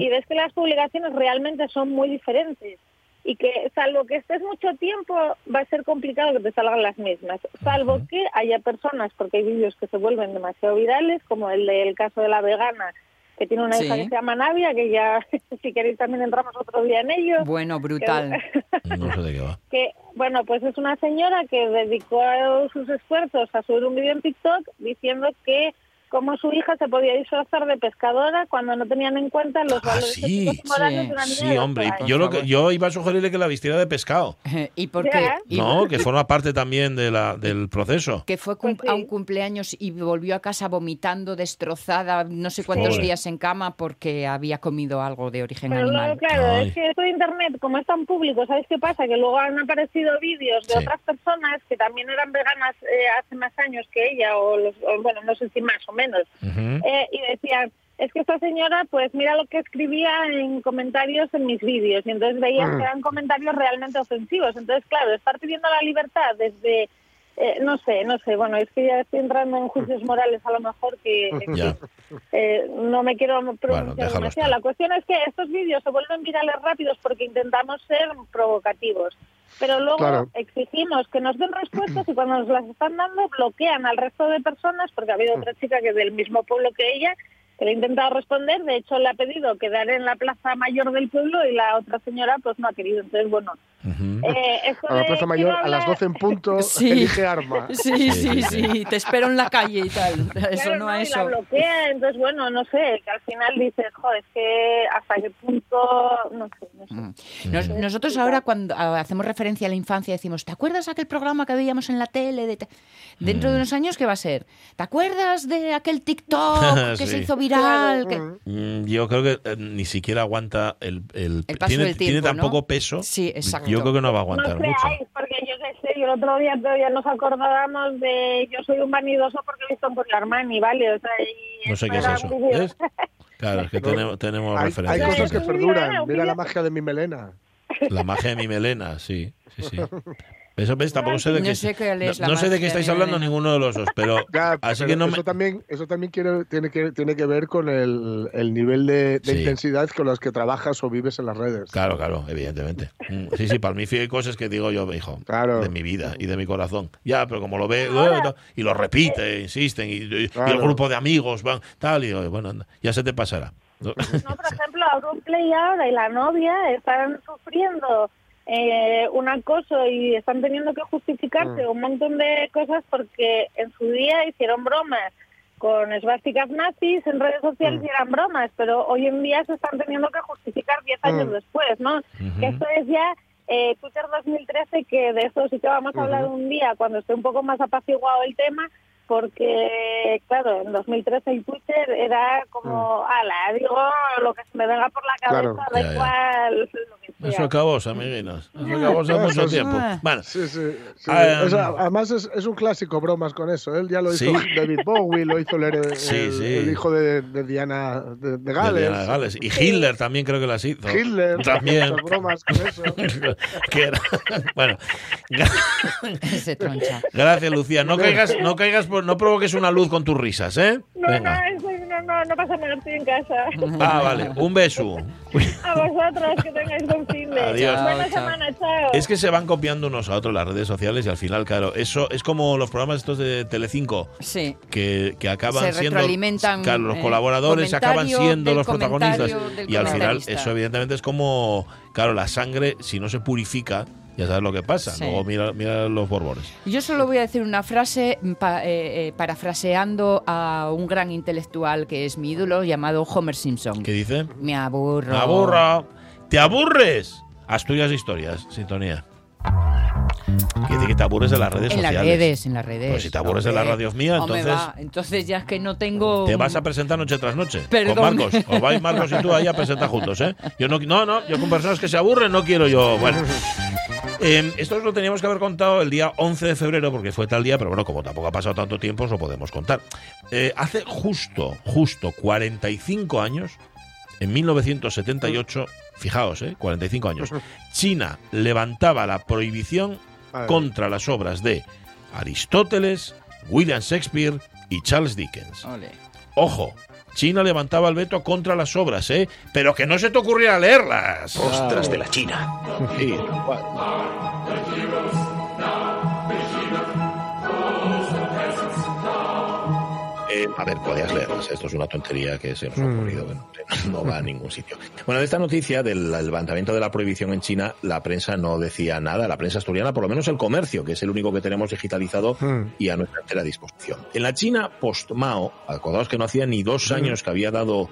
Speaker 8: Y ves que las publicaciones realmente son muy diferentes y que salvo que estés mucho tiempo va a ser complicado que te salgan las mismas, salvo que haya personas, porque hay vídeos que se vuelven demasiado virales, como el del caso de la vegana, que tiene una hija que se llama Navia, que ya si queréis también entramos otro día en ello.
Speaker 3: Bueno, brutal.
Speaker 2: No sé de qué va.
Speaker 8: que bueno pues es una señora que dedicó sus esfuerzos a subir un vídeo en TikTok diciendo que como su hija se podía disfrazar de pescadora cuando no tenían en cuenta los
Speaker 2: Ah,
Speaker 8: valores
Speaker 2: sí.
Speaker 8: morales
Speaker 3: Sí.
Speaker 8: de una niña
Speaker 2: Sí,
Speaker 8: de
Speaker 2: hombre,
Speaker 8: años.
Speaker 2: yo, lo que, yo iba a sugerirle que la vistiera de pescado.
Speaker 3: y porque
Speaker 8: Ya.
Speaker 3: y-
Speaker 2: No, que forma parte también de la, del proceso.
Speaker 3: que fue cum-
Speaker 8: Pues
Speaker 3: a
Speaker 8: sí.
Speaker 3: un cumpleaños y volvió a casa vomitando, destrozada, no sé cuántos
Speaker 2: Pobre.
Speaker 3: días en cama porque había comido algo de origen
Speaker 8: Pero luego,
Speaker 3: animal.
Speaker 8: claro,
Speaker 2: Ay.
Speaker 8: es que esto de Internet, como es tan público, ¿sabes qué pasa? Que luego han aparecido vídeos de
Speaker 2: Sí.
Speaker 8: otras personas que también eran veganas eh, hace más años que ella, o, los, o, bueno, no sé si más o menos, eh, y decían, es que esta señora, pues mira lo que escribía en comentarios en mis vídeos, y entonces veías que eran comentarios realmente ofensivos. Entonces, claro, estar pidiendo la libertad desde, eh, no sé, no sé, bueno, es que ya estoy entrando en juicios morales a lo mejor que eh, no me quiero pronunciar demasiado.
Speaker 2: estar.
Speaker 8: La cuestión es que estos vídeos se vuelven virales rápidos porque intentamos ser provocativos. Pero luego
Speaker 7: Claro.
Speaker 8: exigimos que nos den respuestas y cuando nos las están dando bloquean al resto de personas porque ha habido otra chica que es del mismo pueblo que ella que le ha intentado responder, de hecho le ha pedido quedar en la plaza mayor del pueblo y la otra señora pues no ha querido. Entonces, bueno, eh,
Speaker 7: A la Plaza Mayor a las
Speaker 8: hablar-
Speaker 7: 12 en punto,
Speaker 3: Sí.
Speaker 7: elige arma.
Speaker 3: Sí,
Speaker 2: Sí,
Speaker 3: sí, te espero en la calle y tal. Eso
Speaker 8: Claro,
Speaker 3: no a
Speaker 8: y la
Speaker 3: eso.
Speaker 8: bloquea, entonces bueno, no sé, que al final dices, joder, es que hasta qué punto, no sé, no sé.
Speaker 3: Mm. Nos- nosotros ahora cuando ah, hacemos referencia a la infancia decimos, ¿te acuerdas aquel programa que veíamos en la tele? De te-?" Dentro
Speaker 2: Mm.
Speaker 3: de unos años, ¿qué va a ser? ¿Te acuerdas de aquel TikTok que se hizo viral? Que-
Speaker 2: Mm, Yo creo que eh, ni siquiera aguanta el, el,
Speaker 3: El paso
Speaker 2: tiene,
Speaker 3: del
Speaker 2: tiene
Speaker 3: tiempo,
Speaker 2: tan
Speaker 3: ¿no?
Speaker 2: poco peso.
Speaker 3: Sí, exacto.
Speaker 2: Yo creo que no va a
Speaker 8: No
Speaker 2: aguantar mucho.
Speaker 8: creáis, porque yo qué sé, yo el otro día todavía nos acordábamos de yo soy un vanidoso porque he visto por Armani, ¿vale? O sea, y
Speaker 2: No sé qué es eso. Claro, es que tenemos, tenemos
Speaker 7: Hay, hay
Speaker 2: referencias.
Speaker 7: cosas que perduran. Mira la magia de mi melena.
Speaker 2: La magia de mi melena, sí, sí, sí. Eso ves, tampoco sé de
Speaker 3: No
Speaker 2: qué,
Speaker 3: sé cuál es
Speaker 2: no, no sé de qué estáis hablando ninguno de los dos, pero
Speaker 7: Ya,
Speaker 2: así
Speaker 7: pero
Speaker 2: que no me,
Speaker 7: eso también, eso también quiere- tiene, que, tiene que ver con el, el nivel de, de
Speaker 2: Sí.
Speaker 7: intensidad con los que trabajas o vives en las redes.
Speaker 2: Claro, claro, evidentemente. Mm, Sí, sí, para mí hay cosas que digo yo, hijo,
Speaker 7: Claro.
Speaker 2: de mi vida y de mi corazón. Ya, pero como lo ve
Speaker 8: Ahora-
Speaker 2: y lo repite, insisten, y, y- y el
Speaker 7: Claro.
Speaker 2: grupo de amigos van, tal, y digo, bueno, anda, ya se te pasará. No,
Speaker 8: No, por ejemplo, Auronplay ahora y la novia están sufriendo eh, un acoso y están teniendo que justificarse
Speaker 7: Mm.
Speaker 8: un montón de cosas porque en su día hicieron bromas con esvásticas nazis en redes sociales
Speaker 7: Mm.
Speaker 8: y eran bromas, pero hoy en día se están teniendo que justificar 10 años
Speaker 7: Mm.
Speaker 8: después, ¿no? Que esto es ya eh, Twitter 2013, que de esto sí que vamos a hablar un día cuando esté un poco más apaciguado el tema, porque, claro, en 2013 el Twitter era como, ala, digo lo que se me venga por la cabeza,
Speaker 7: Claro.
Speaker 8: da igual lo que sea.
Speaker 2: Eso acabó, amiguinas. Eso acabó hace mucho tiempo. Bueno,
Speaker 7: Sí, sí. sí.
Speaker 2: Ah, em,
Speaker 7: además es, es un clásico bromas con eso. Él ya lo hizo
Speaker 2: Sí.
Speaker 7: David Bowie, lo hizo el, el-
Speaker 2: sí.
Speaker 7: el hijo de, de Diana de, de
Speaker 2: de
Speaker 7: Gales.
Speaker 2: Diana de Gales. Y Hitler también creo que las hizo.
Speaker 7: Hitler,
Speaker 2: También.
Speaker 7: bromas con eso.
Speaker 2: Bueno,
Speaker 3: Se troncha.
Speaker 2: gracias, Lucía. No caigas, no caigas, por- no provoques una luz con tus risas, ¿eh?
Speaker 8: No,
Speaker 2: Venga.
Speaker 8: no, eso no, no, no pasa nada, estoy en casa.
Speaker 2: Ah, vale. Un beso.
Speaker 8: A vosotros, que tengáis buen fin de
Speaker 2: Adiós.
Speaker 8: Buena
Speaker 3: Chao, chao.
Speaker 8: semana, chao.
Speaker 2: Es que se van copiando unos a otros las redes sociales y al final, claro, eso es como los programas estos de Telecinco
Speaker 3: Sí.
Speaker 2: que, que acaban
Speaker 3: Se
Speaker 2: siendo claro, los
Speaker 3: eh,
Speaker 2: colaboradores acaban siendo los protagonistas y al final eso evidentemente es como claro la sangre si no se purifica ya sabes lo que pasa
Speaker 3: Sí.
Speaker 2: luego mira, mira los borbones
Speaker 3: Yo solo voy a decir una frase pa- eh, eh, parafraseando a un gran intelectual que es mi ídolo llamado Homer Simpson.
Speaker 2: ¿qué dice?
Speaker 3: Me aburro.
Speaker 2: Me aburro ¿te aburres? Asturias Historias sintonía dice que te aburres de las redes
Speaker 3: En las
Speaker 2: sociales
Speaker 3: redes, en las redes.
Speaker 2: Pues si te aburres de
Speaker 3: Hombre,
Speaker 2: las radios mías, entonces-
Speaker 3: va, entonces ya es que no tengo...
Speaker 2: Te vas a presentar noche tras noche
Speaker 3: Perdón.
Speaker 2: con Marcos. Os vais Marcos y tú ahí a presentar juntos, ¿eh? Yo no, no, no, yo con personas que se aburren no quiero yo. Bueno. Eh, esto os lo teníamos que haber contado el día 11 de febrero, porque fue tal día, pero bueno, como tampoco ha pasado tanto tiempo, os lo podemos contar. Eh, hace justo, justo 45 años, en 1978, fijaos, ¿eh? 45 años, China levantaba la prohibición contra las obras de Aristóteles, William Shakespeare y Charles Dickens. Ojo, China levantaba el veto contra las obras, ¿eh? Pero que no se te ocurriera leerlas.
Speaker 9: Ostras de la China.
Speaker 2: Sí. a ver, podías leerlas. Esto es una tontería que se nos ha hmm. ocurrido. Bueno, no va a ningún sitio. Bueno, de esta noticia del levantamiento de la prohibición en China, la prensa no decía nada. La prensa asturiana, por lo menos el comercio, que es el único que tenemos digitalizado
Speaker 7: hmm.
Speaker 2: y a nuestra entera disposición. En la China post-Mao, acordaos que no hacía ni dos hmm. años que había dado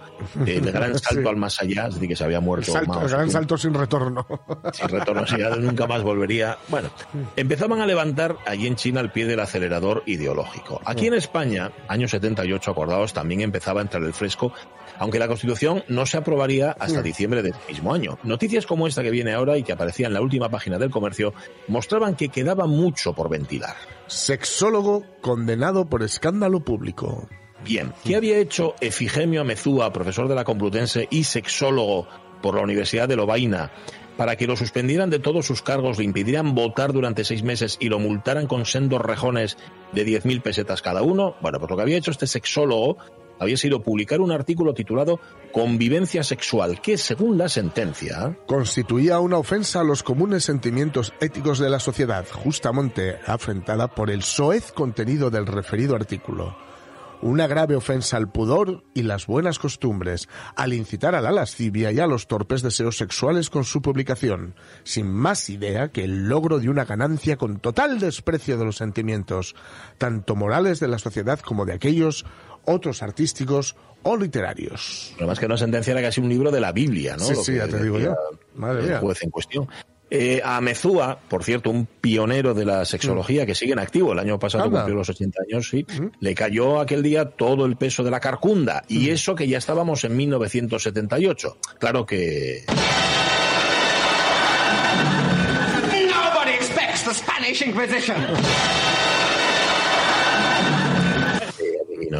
Speaker 2: eh, el gran salto al más allá, es que se había muerto.
Speaker 7: Salto, gran salto sin retorno.
Speaker 2: Sin retorno, si ya nunca más volvería. Bueno, empezaban a levantar allí en China el pie del acelerador ideológico. Aquí en España, años 70, acordados, también empezaba a entrar el fresco, aunque la Constitución no se aprobaría hasta hmm. diciembre del mismo año. Noticias como esta que viene ahora y que aparecía en la última página del comercio mostraban que quedaba mucho por ventilar.
Speaker 7: Sexólogo condenado por escándalo público.
Speaker 2: Bien, ¿qué había hecho Efigemio Amezúa, profesor de la Complutense y sexólogo por la Universidad de Lovaina, para que lo suspendieran de todos sus cargos, le impidieran votar durante seis meses y lo multaran con sendos rejones de 10.000 pesetas cada uno? Bueno, pues lo que había hecho este sexólogo había sido publicar un artículo titulado Convivencia sexual, que según la sentencia...
Speaker 7: Constituía una ofensa a los comunes sentimientos éticos de la sociedad, justamente afrentada por el soez contenido del referido artículo. Una grave ofensa al pudor y las buenas costumbres, al incitar a la lascivia y a los torpes deseos sexuales con su publicación, sin más idea que el logro de una ganancia con total desprecio de los sentimientos, tanto morales de la sociedad como de aquellos otros artísticos o literarios.
Speaker 2: Lo más que una sentencia era casi un libro de la Biblia, ¿no?
Speaker 7: Sí,
Speaker 2: Lo
Speaker 7: sí, ya te digo yo. Madre
Speaker 2: el
Speaker 7: mía.
Speaker 2: juez en cuestión. Eh, a Mezúa, por cierto, un pionero de la sexología que sigue en activo, el año pasado
Speaker 7: Anda.
Speaker 2: cumplió los 80 años, sí, le cayó aquel día todo el peso de la carcunda, y eso que ya estábamos en 1978. Claro que...
Speaker 5: Nobody expects the Spanish Inquisition.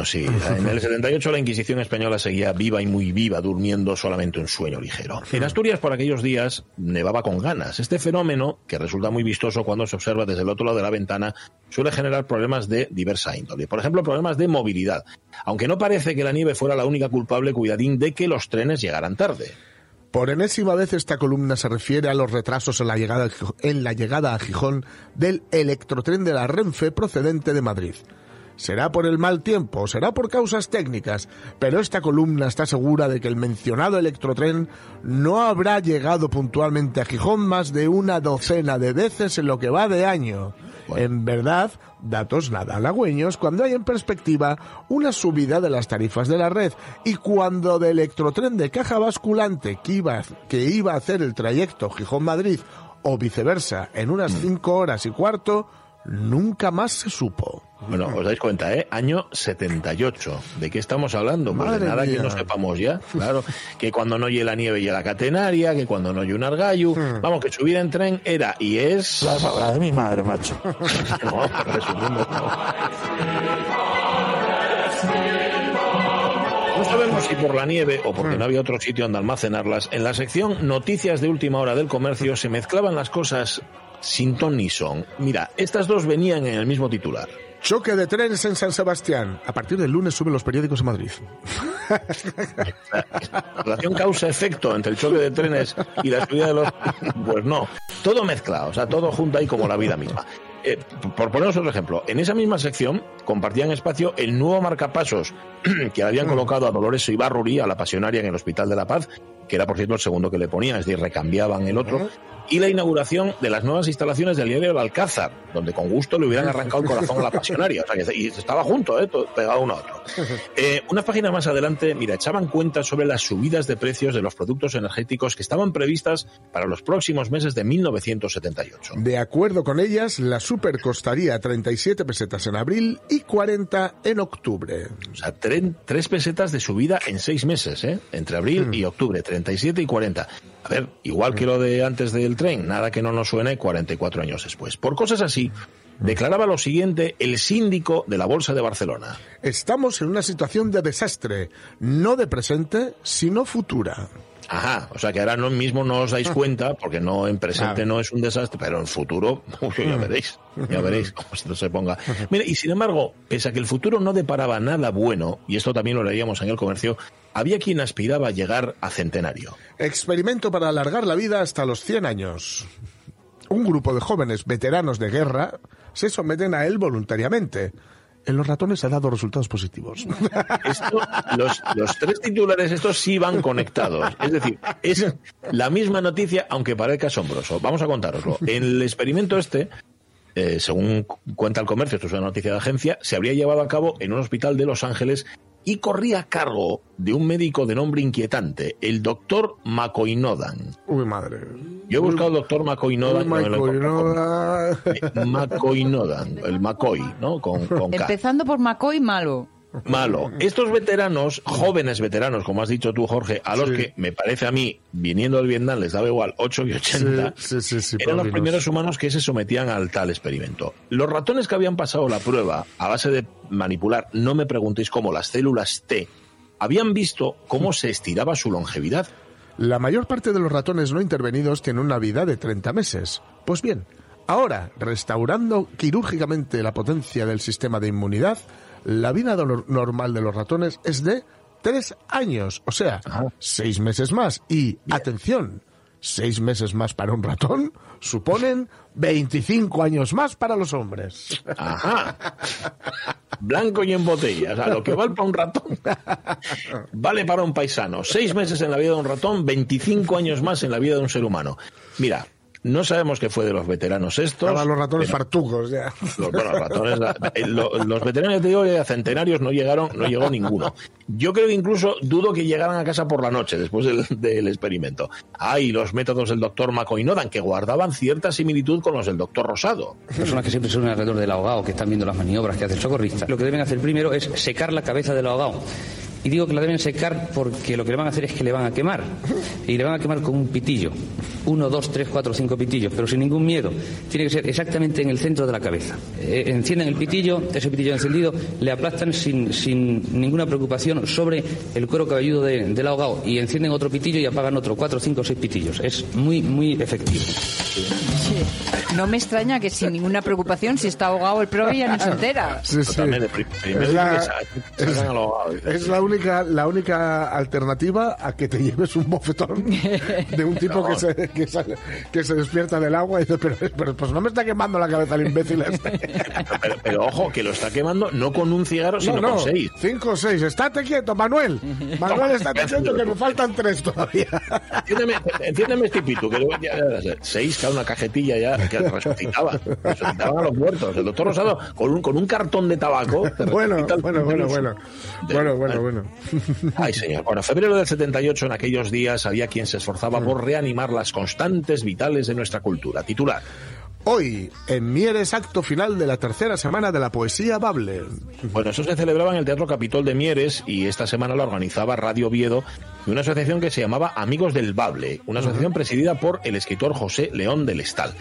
Speaker 2: Sí. En el 78 la Inquisición española seguía viva y muy viva, durmiendo solamente un sueño ligero. En Asturias, por aquellos días, nevaba con ganas. Este fenómeno, que resulta muy vistoso cuando se observa desde el otro lado de la ventana, suele generar problemas de diversa índole. Por ejemplo, problemas de movilidad. Aunque no parece que la nieve fuera la única culpable, cuidadín de que los trenes llegaran tarde.
Speaker 7: Por enésima vez esta columna se refiere a los retrasos en la llegada, en la llegada a Gijón del electrotren de la Renfe procedente de Madrid. Será por el mal tiempo, será por causas técnicas, pero esta columna está segura de que el mencionado electrotren no habrá llegado puntualmente a Gijón más de una docena de veces en lo que va de año. En verdad, datos nada halagüeños cuando hay en perspectiva una subida de las tarifas de la red y cuando de electrotren de caja basculante que iba, que iba a hacer el trayecto Gijón-Madrid o viceversa en unas cinco horas y cuarto, nunca más se supo.
Speaker 2: Bueno, os dais cuenta, ¿eh? Año 78. ¿De qué estamos hablando? Pues de nada que no sepamos ya. Claro, que cuando no oye la nieve y la catenaria, que cuando no oye un argallo. Vamos, que subir en tren era y es...
Speaker 9: La palabra de mi madre, macho.
Speaker 2: No, resumiendo, no. No sabemos si por la nieve o porque no había otro sitio donde almacenarlas. En la sección Noticias de última hora del comercio se mezclaban las cosas sin ton ni son. Mira, estas dos venían en el mismo titular.
Speaker 7: Choque de trenes en San Sebastián. A partir del lunes suben los periódicos en Madrid.
Speaker 2: relación causa-efecto entre el choque de trenes y la subida de los... Pues no, todo mezclado, o sea, todo junto ahí como la vida misma. Eh, por poneros otro ejemplo, en esa misma sección compartían espacio el nuevo marcapasos que habían colocado a Dolores Ibarruri, a la pasionaria en el Hospital de la Paz, que era por cierto el segundo que le ponían, es decir, recambiaban el otro, y la inauguración de las nuevas instalaciones del El Alcázar, donde con gusto le hubieran arrancado el corazón a la pasionaria, o sea, que y estaba junto, eh, todo pegado uno a otro. Eh, unas páginas más adelante, mira, echaban cuenta sobre las subidas de precios de los productos energéticos que estaban previstas para los próximos meses de 1978.
Speaker 7: De acuerdo con ellas, la super costaría 37 pesetas en abril y 40 en octubre.
Speaker 2: O sea, tren- tres pesetas de subida en seis meses, ¿eh? entre abril y octubre, 37 y 40. A ver, igual que lo de antes del tren, nada que no nos suene 44 años después. Por cosas así, declaraba lo siguiente el síndico de la Bolsa de Barcelona.
Speaker 7: Estamos en una situación de desastre, no de presente, sino futura.
Speaker 2: Ajá, o sea que ahora no mismo no os dais cuenta, porque no en presente
Speaker 7: Claro.
Speaker 2: no es un desastre, pero en futuro, uy, ya veréis, ya veréis cómo esto se ponga. Mire, y sin embargo, pese a que el futuro no deparaba nada bueno, y esto también lo leíamos en el comercio, había quien aspiraba a llegar a centenario.
Speaker 7: Experimento para alargar la vida hasta los 100 años. Un grupo de jóvenes veteranos de guerra se someten a él voluntariamente. En los ratones ha dado resultados positivos.
Speaker 2: Esto, los, los tres titulares estos sí van conectados. Es decir, es la misma noticia, aunque parezca asombroso. Vamos a contároslo. En el experimento este, eh, según cu- cuenta el comercio, esto es una noticia de agencia, se habría llevado a cabo en un hospital de Los Ángeles y corría a cargo de un médico de nombre inquietante, el doctor McCoy-Nodan.
Speaker 7: Uy, madre.
Speaker 2: Yo he buscado al doctor lo
Speaker 7: Michael,
Speaker 2: encuentro.
Speaker 7: no,
Speaker 2: el McCoy, ¿no? Con, con K.
Speaker 3: Empezando por McCoy, malo.
Speaker 2: Malo. Estos veteranos, jóvenes veteranos, como has dicho tú, Jorge, a los
Speaker 7: Sí.
Speaker 2: que me parece a mí, viniendo del Vietnam, les daba igual 8 y 80,
Speaker 7: Sí, sí, sí, sí,
Speaker 2: eran los primeros humanos que se sometían al tal experimento. Los ratones que habían pasado la prueba a base de manipular, no me preguntéis cómo, las células T, habían visto cómo se estiraba su longevidad.
Speaker 7: La mayor parte de los ratones no intervenidos tienen una vida de 30 meses. Pues bien, ahora, restaurando quirúrgicamente la potencia del sistema de inmunidad, la vida normal de los ratones es de 3 años, o sea, 6 meses más. Y, atención, 6 meses más para un ratón suponen 25 años más para los hombres.
Speaker 2: Ajá. Blanco y en botella. Sea, lo que vale para un ratón vale para un paisano. Seis meses en la vida de un ratón, 25 años más en la vida de un ser humano. Mira, no sabemos qué fue de los veteranos estos.
Speaker 7: Estaban los ratones
Speaker 2: pero-
Speaker 7: fartugos ya.
Speaker 2: los, bueno, los ratones, eh, lo- los veteranos, te digo, de centenarios no llegaron, no llegó ninguno. Yo creo que incluso dudo que llegaran a casa por la noche después del, del experimento. Hay los métodos del doctor McCoy-Nodan que guardaban cierta similitud con los del doctor Rosado.
Speaker 10: Personas que siempre son alrededor del ahogado, que están viendo las maniobras que hace el socorrista. Lo que deben hacer primero es secar la cabeza del ahogado. Y digo que la deben secar porque lo que le van a hacer es que le van a quemar. Y le van a quemar con un pitillo. Uno, dos, tres, cuatro, cinco pitillos, pero sin ningún miedo. Tiene que ser exactamente en el centro de la cabeza. Eh, encienden el pitillo, ese pitillo encendido, le aplastan sin, sin ninguna preocupación sobre el cuero cabelludo de- del ahogado. Y encienden otro pitillo y apagan otro, cuatro, cinco, seis pitillos. Es muy, muy efectivo.
Speaker 3: No me extraña que sin ninguna preocupación, si está ahogado el prove ya no se entera.
Speaker 7: Sí, sí. Es la,
Speaker 2: a
Speaker 7: es única la única alternativa a que te lleves un bofetón de un tipo que, se, que, sale- que se despierta del agua y dice, pero, pero pues no me está quemando la cabeza el imbécil este.
Speaker 2: Pero, pero ojo, que lo está quemando no con un cigarro, sino
Speaker 7: No, no,
Speaker 2: con seis.
Speaker 7: cinco o seis. Estate quieto, Manuel. Manuel, estate quieto que me faltan tres todavía.
Speaker 2: Entiéndeme este pito, que luego ya, ya, ya, seis, cada una cajetilla ya que resucitaba. Resucitaban a los muertos. El doctor Rosado, con un, con un cartón de tabaco.
Speaker 7: Bueno, bueno, bueno, bueno.
Speaker 2: De-
Speaker 7: Bueno, bueno, bueno.
Speaker 2: Ay, señor. Bueno, febrero del 78, en aquellos días, había quien se esforzaba por reanimar las constantes vitales de nuestra cultura. Titular.
Speaker 7: Hoy, en Mieres, acto final de la tercera semana de la poesía Bable.
Speaker 2: Bueno, eso se celebraba en el Teatro Capitol de Mieres y esta semana la organizaba Radio Oviedo y una asociación que se llamaba Amigos del Bable, una asociación presidida por el escritor José León del Estal.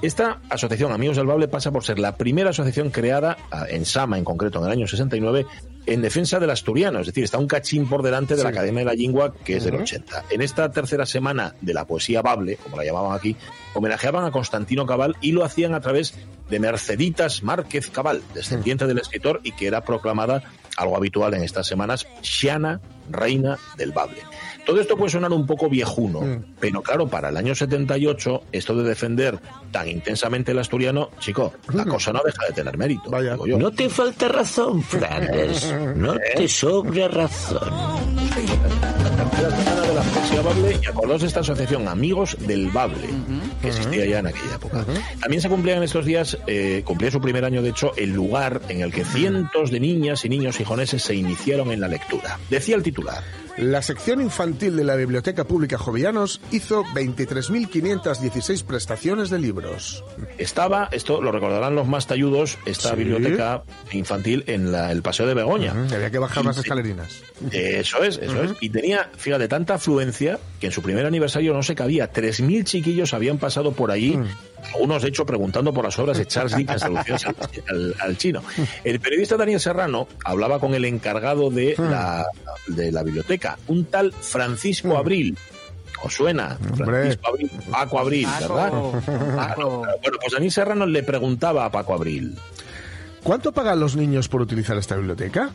Speaker 2: Esta asociación Amigos del Bable pasa por ser la primera asociación creada ah, en Sama, en concreto en el año 69, en defensa del asturiano, es decir, está un cachín por delante de la Academia de la Lengua, que es del 80. En esta tercera semana de la poesía Bable, como la llamaban aquí, homenajeaban a Constantino Cabal y lo hacían a través de Merceditas Márquez Cabal, descendiente del escritor y que era proclamada, algo habitual en estas semanas, Xiana, reina del Bable. Todo esto puede sonar un poco viejuno, pero claro, para el año 78, esto de defender tan intensamente el asturiano, chico, la cosa no deja de tener mérito. digo yo.
Speaker 9: No te falta razón, Flanders. No te sobra razón.
Speaker 2: tercera semana de la poesía Bable y acordaos de esta asociación Amigos del Bable, que existía ya en aquella época. También se cumplía en estos días, eh, cumplía su primer año de hecho, el lugar en el que cientos de niñas y niños gijoneses se iniciaron en la lectura. Decía el titular.
Speaker 7: La sección infantil de la Biblioteca Pública Jovellanos hizo 23.516 prestaciones de libros.
Speaker 2: Estaba, esto lo recordarán los más talludos, esta
Speaker 7: Sí.
Speaker 2: biblioteca infantil en la- el Paseo de Begoña.
Speaker 7: Ujú, Había que bajar
Speaker 2: Y-
Speaker 7: las escalerinas.
Speaker 2: Eso es, eso es. Y tenía, fíjate, tanta afluencia que en su primer aniversario no se cabía. 3.000 chiquillos habían pasado por allí,
Speaker 7: Mm.
Speaker 2: Algunos de hecho preguntando por las obras de Charles Dickens traducidas al, al- al chino. El periodista Daniel Serrano hablaba con el encargado de, la, de la biblioteca, un tal Francisco Abril. ¿Os suena? Francisco Abril, Paco Abril,
Speaker 3: Paco,
Speaker 2: ¿verdad?
Speaker 3: Paco.
Speaker 2: Bueno, pues Daniel Serrano le preguntaba a Paco Abril.
Speaker 7: ¿Cuánto pagan los niños por utilizar esta biblioteca?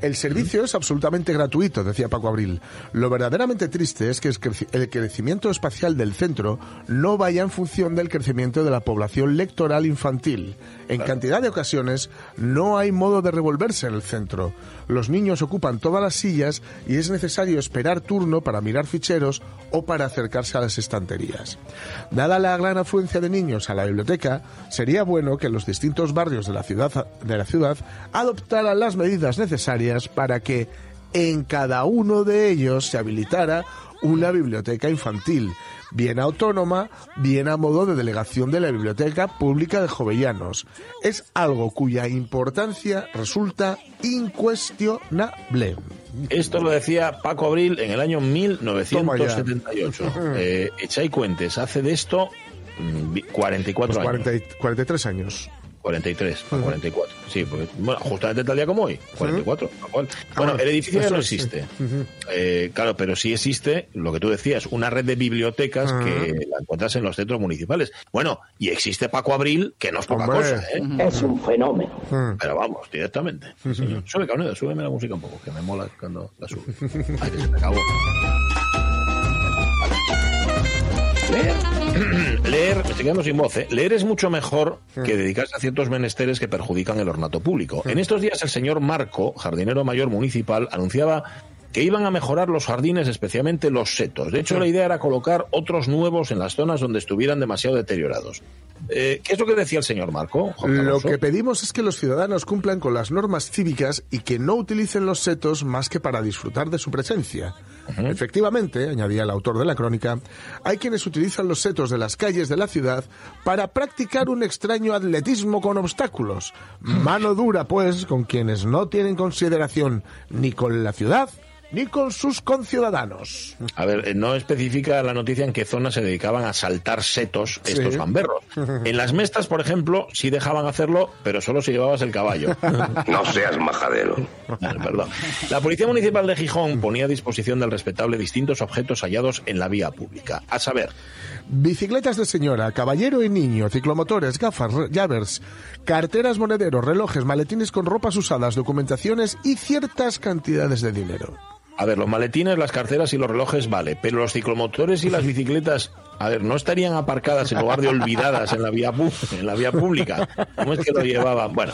Speaker 7: El servicio es absolutamente gratuito, decía Paco Abril. Lo verdaderamente triste es que el creci- el crecimiento espacial del centro no vaya en función del crecimiento de la población lectoral infantil. En cantidad de ocasiones no hay modo de revolverse en el centro. Los niños ocupan todas las sillas y es necesario esperar turno para mirar ficheros o para acercarse a las estanterías. Dada la gran afluencia de niños a la biblioteca, sería bueno que los distintos barrios de la ciudad, de la ciudad adoptaran las medidas necesarias para que en cada uno de ellos se habilitara una biblioteca infantil, bien autónoma, bien a modo de delegación de la Biblioteca Pública de Jovellanos. Es algo cuya importancia resulta incuestionable.
Speaker 2: Esto lo decía Paco Abril en el año 1978. Eh, echáis cuentes, hace de esto mm, vi- 44
Speaker 7: Pues
Speaker 2: años.
Speaker 7: 40 y- 43 años.
Speaker 2: 43, o 44. Sí, porque, bueno, justamente tal día como hoy, 44. tal cual. Bueno,
Speaker 7: Ah,
Speaker 2: el edificio ya no
Speaker 7: sí.
Speaker 2: existe. Eh, claro, pero sí existe lo que tú decías, una red de bibliotecas que la encuentras en los centros municipales. Bueno, y existe Paco Abril, que no es poca
Speaker 7: Hombre.
Speaker 2: cosa, ¿eh?
Speaker 9: Es un fenómeno.
Speaker 2: Pero vamos, directamente. Señor. Sube, Cabrera, súbeme la música un poco, que me mola cuando la sube. Ay, que se me acabó. Leer, me estoy quedando sin voz, ¿eh? leer es mucho mejor que dedicarse a ciertos menesteres que perjudican el ornato público. En estos días el señor Marco, jardinero mayor municipal, anunciaba que iban a mejorar los jardines, especialmente los setos. De hecho, la idea era colocar otros nuevos en las zonas donde estuvieran demasiado deteriorados. Eh, ¿Qué es lo que decía el señor Marco?
Speaker 7: Lo que pedimos es que los ciudadanos cumplan con las normas cívicas y que no utilicen los setos más que para disfrutar de su presencia. Efectivamente, añadía el autor de la crónica, hay quienes utilizan los setos de las calles de la ciudad para practicar un extraño atletismo con obstáculos. Mano dura, pues, con quienes no tienen consideración ni con la ciudad ni con sus conciudadanos.
Speaker 2: A ver, eh, no especifica la noticia en qué zona se dedicaban a saltar setos estos
Speaker 7: Sí.
Speaker 2: gamberros. En las mestas, por ejemplo, sí dejaban hacerlo, pero solo si llevabas el caballo.
Speaker 11: No seas majadero.
Speaker 2: Ah, Perdón. La Policía Municipal de Gijón ponía a disposición del respetable distintos objetos hallados en la vía pública. A saber,
Speaker 7: Bicicletas de señora, caballero y niño, ciclomotores, gafas, llavers, carteras, monederos, relojes, maletines con ropas usadas, documentaciones y ciertas cantidades de dinero.
Speaker 2: A ver, los maletines, las carteras y los relojes, vale, pero los ciclomotores y las bicicletas, a ver, no estarían aparcadas en lugar de olvidadas en la vía, en la vía pública. ¿Cómo es que lo llevaban? Bueno,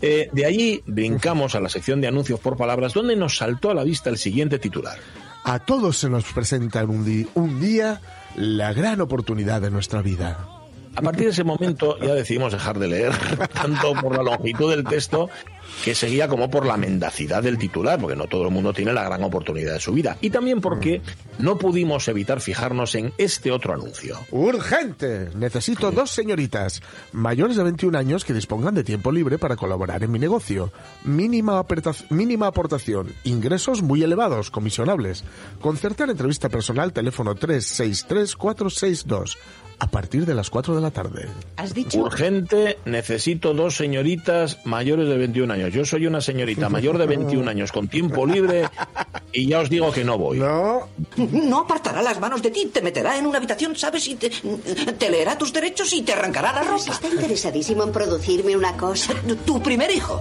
Speaker 2: eh, de allí brincamos a la sección de anuncios por palabras, donde nos saltó a la vista el siguiente titular.
Speaker 7: A todos se nos presenta en un, un día la gran oportunidad de nuestra vida.
Speaker 2: A partir de ese momento ya decidimos dejar de leer, tanto por la longitud del texto que seguía como por la mendacidad del titular, porque no todo el mundo tiene la gran oportunidad de su vida. Y también porque no pudimos evitar fijarnos en este otro anuncio.
Speaker 7: ¡Urgente! Necesito dos señoritas mayores de 21 años que dispongan de tiempo libre para colaborar en mi negocio. Mínima, mínima aportación. Ingresos muy elevados, comisionables. Concertar entrevista personal, teléfono 363-462. A partir de las 4 de la tarde.
Speaker 3: Has dicho.
Speaker 2: Urgente, necesito dos señoritas mayores de 21 años. Yo soy una señorita mayor de 21 años con tiempo libre y ya os digo que no voy.
Speaker 7: No.
Speaker 12: No apartará las manos de ti, te meterá en una habitación, ¿sabes? Y te, te leerá tus derechos y te arrancará la ropa.
Speaker 13: Está interesadísimo en producirme una cosa.
Speaker 12: Tu primer hijo.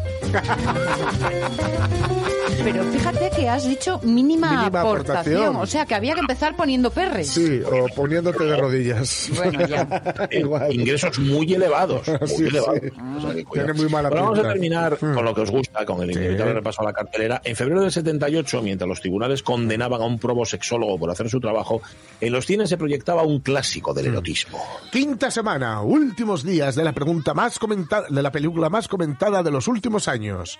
Speaker 3: Pero fíjate que has dicho mínima,
Speaker 7: Mínima
Speaker 3: aportación.
Speaker 7: aportación.
Speaker 3: O sea, que había que empezar poniendo perres.
Speaker 7: Sí, o poniéndote de rodillas.
Speaker 3: Bueno.
Speaker 2: Eh, ingresos muy elevados. Muy
Speaker 7: Sí,
Speaker 2: elevados.
Speaker 7: sí.
Speaker 2: O sea que cuidado.
Speaker 7: Tiene muy mala
Speaker 2: Pero vamos a terminar
Speaker 7: Mm.
Speaker 2: con lo que os gusta, con el inevitable repaso a la cartelera. En febrero del 78, mientras los tribunales condenaban a un probosexólogo por hacer su trabajo, en los cines se proyectaba un clásico del erotismo.
Speaker 7: Quinta semana, últimos días de la pregunta más comentada, de la película más comentada de los últimos años.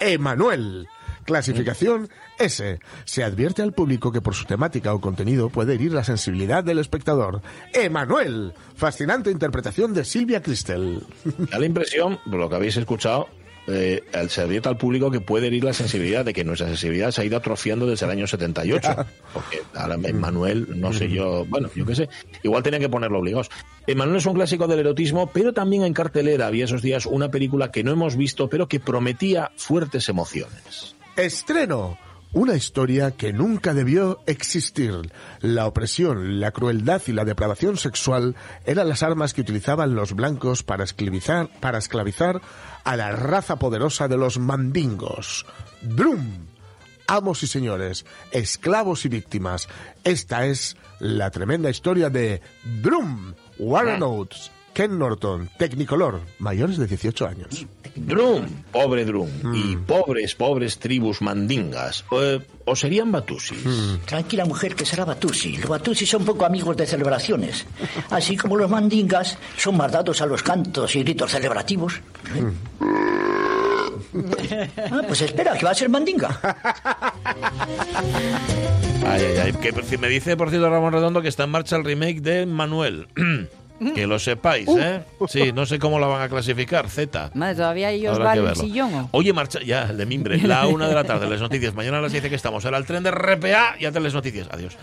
Speaker 7: Emanuel. Clasificación S. Se advierte al público que por su temática o contenido puede herir la sensibilidad del espectador. Emanuel. Fascinante interpretación de Silvia Cristel.
Speaker 2: Da la impresión, por lo que habéis escuchado, eh, se advierte al público que puede herir la sensibilidad, de que nuestra sensibilidad se ha ido atrofiando desde el año 78. Porque ahora Manuel, no sé yo, bueno, yo qué sé, igual tenía que ponerlo obligados. Emanuel es un clásico del erotismo, pero también en cartelera había esos días una película que no hemos visto, pero que prometía fuertes emociones.
Speaker 7: Estreno. Una historia que nunca debió existir. La opresión, la crueldad y la depravación sexual eran las armas que utilizaban los blancos para esclavizar, para esclavizar a la raza poderosa de los mandingos. Drum. Amos y señores, esclavos y víctimas. Esta es la tremenda historia de Drum. Warren Oates, Ken Norton, Technicolor, mayores de 18 años.
Speaker 2: Drum, pobre Drum, y pobres, pobres tribus mandingas, eh, o serían batusis.
Speaker 14: Tranquila mujer, que será Batusi. Los Batusi son poco amigos de celebraciones. Así como los mandingas son más dados a los cantos y gritos celebrativos. Ah, pues espera, que va a ser mandinga.
Speaker 2: Ay, ay, ay, que me dice, por cierto, Ramón Redondo que está en marcha el remake de Manuel. que lo sepáis, ¿eh? Sí, no sé cómo la van a clasificar, Z.
Speaker 3: Madre, todavía ellos van el sillón. ¿o?
Speaker 2: Oye, marcha ya, el de Mimbre, la una de la tarde, las noticias. Mañana a las 7 que estamos. Era el tren de RPA y a las noticias. Adiós.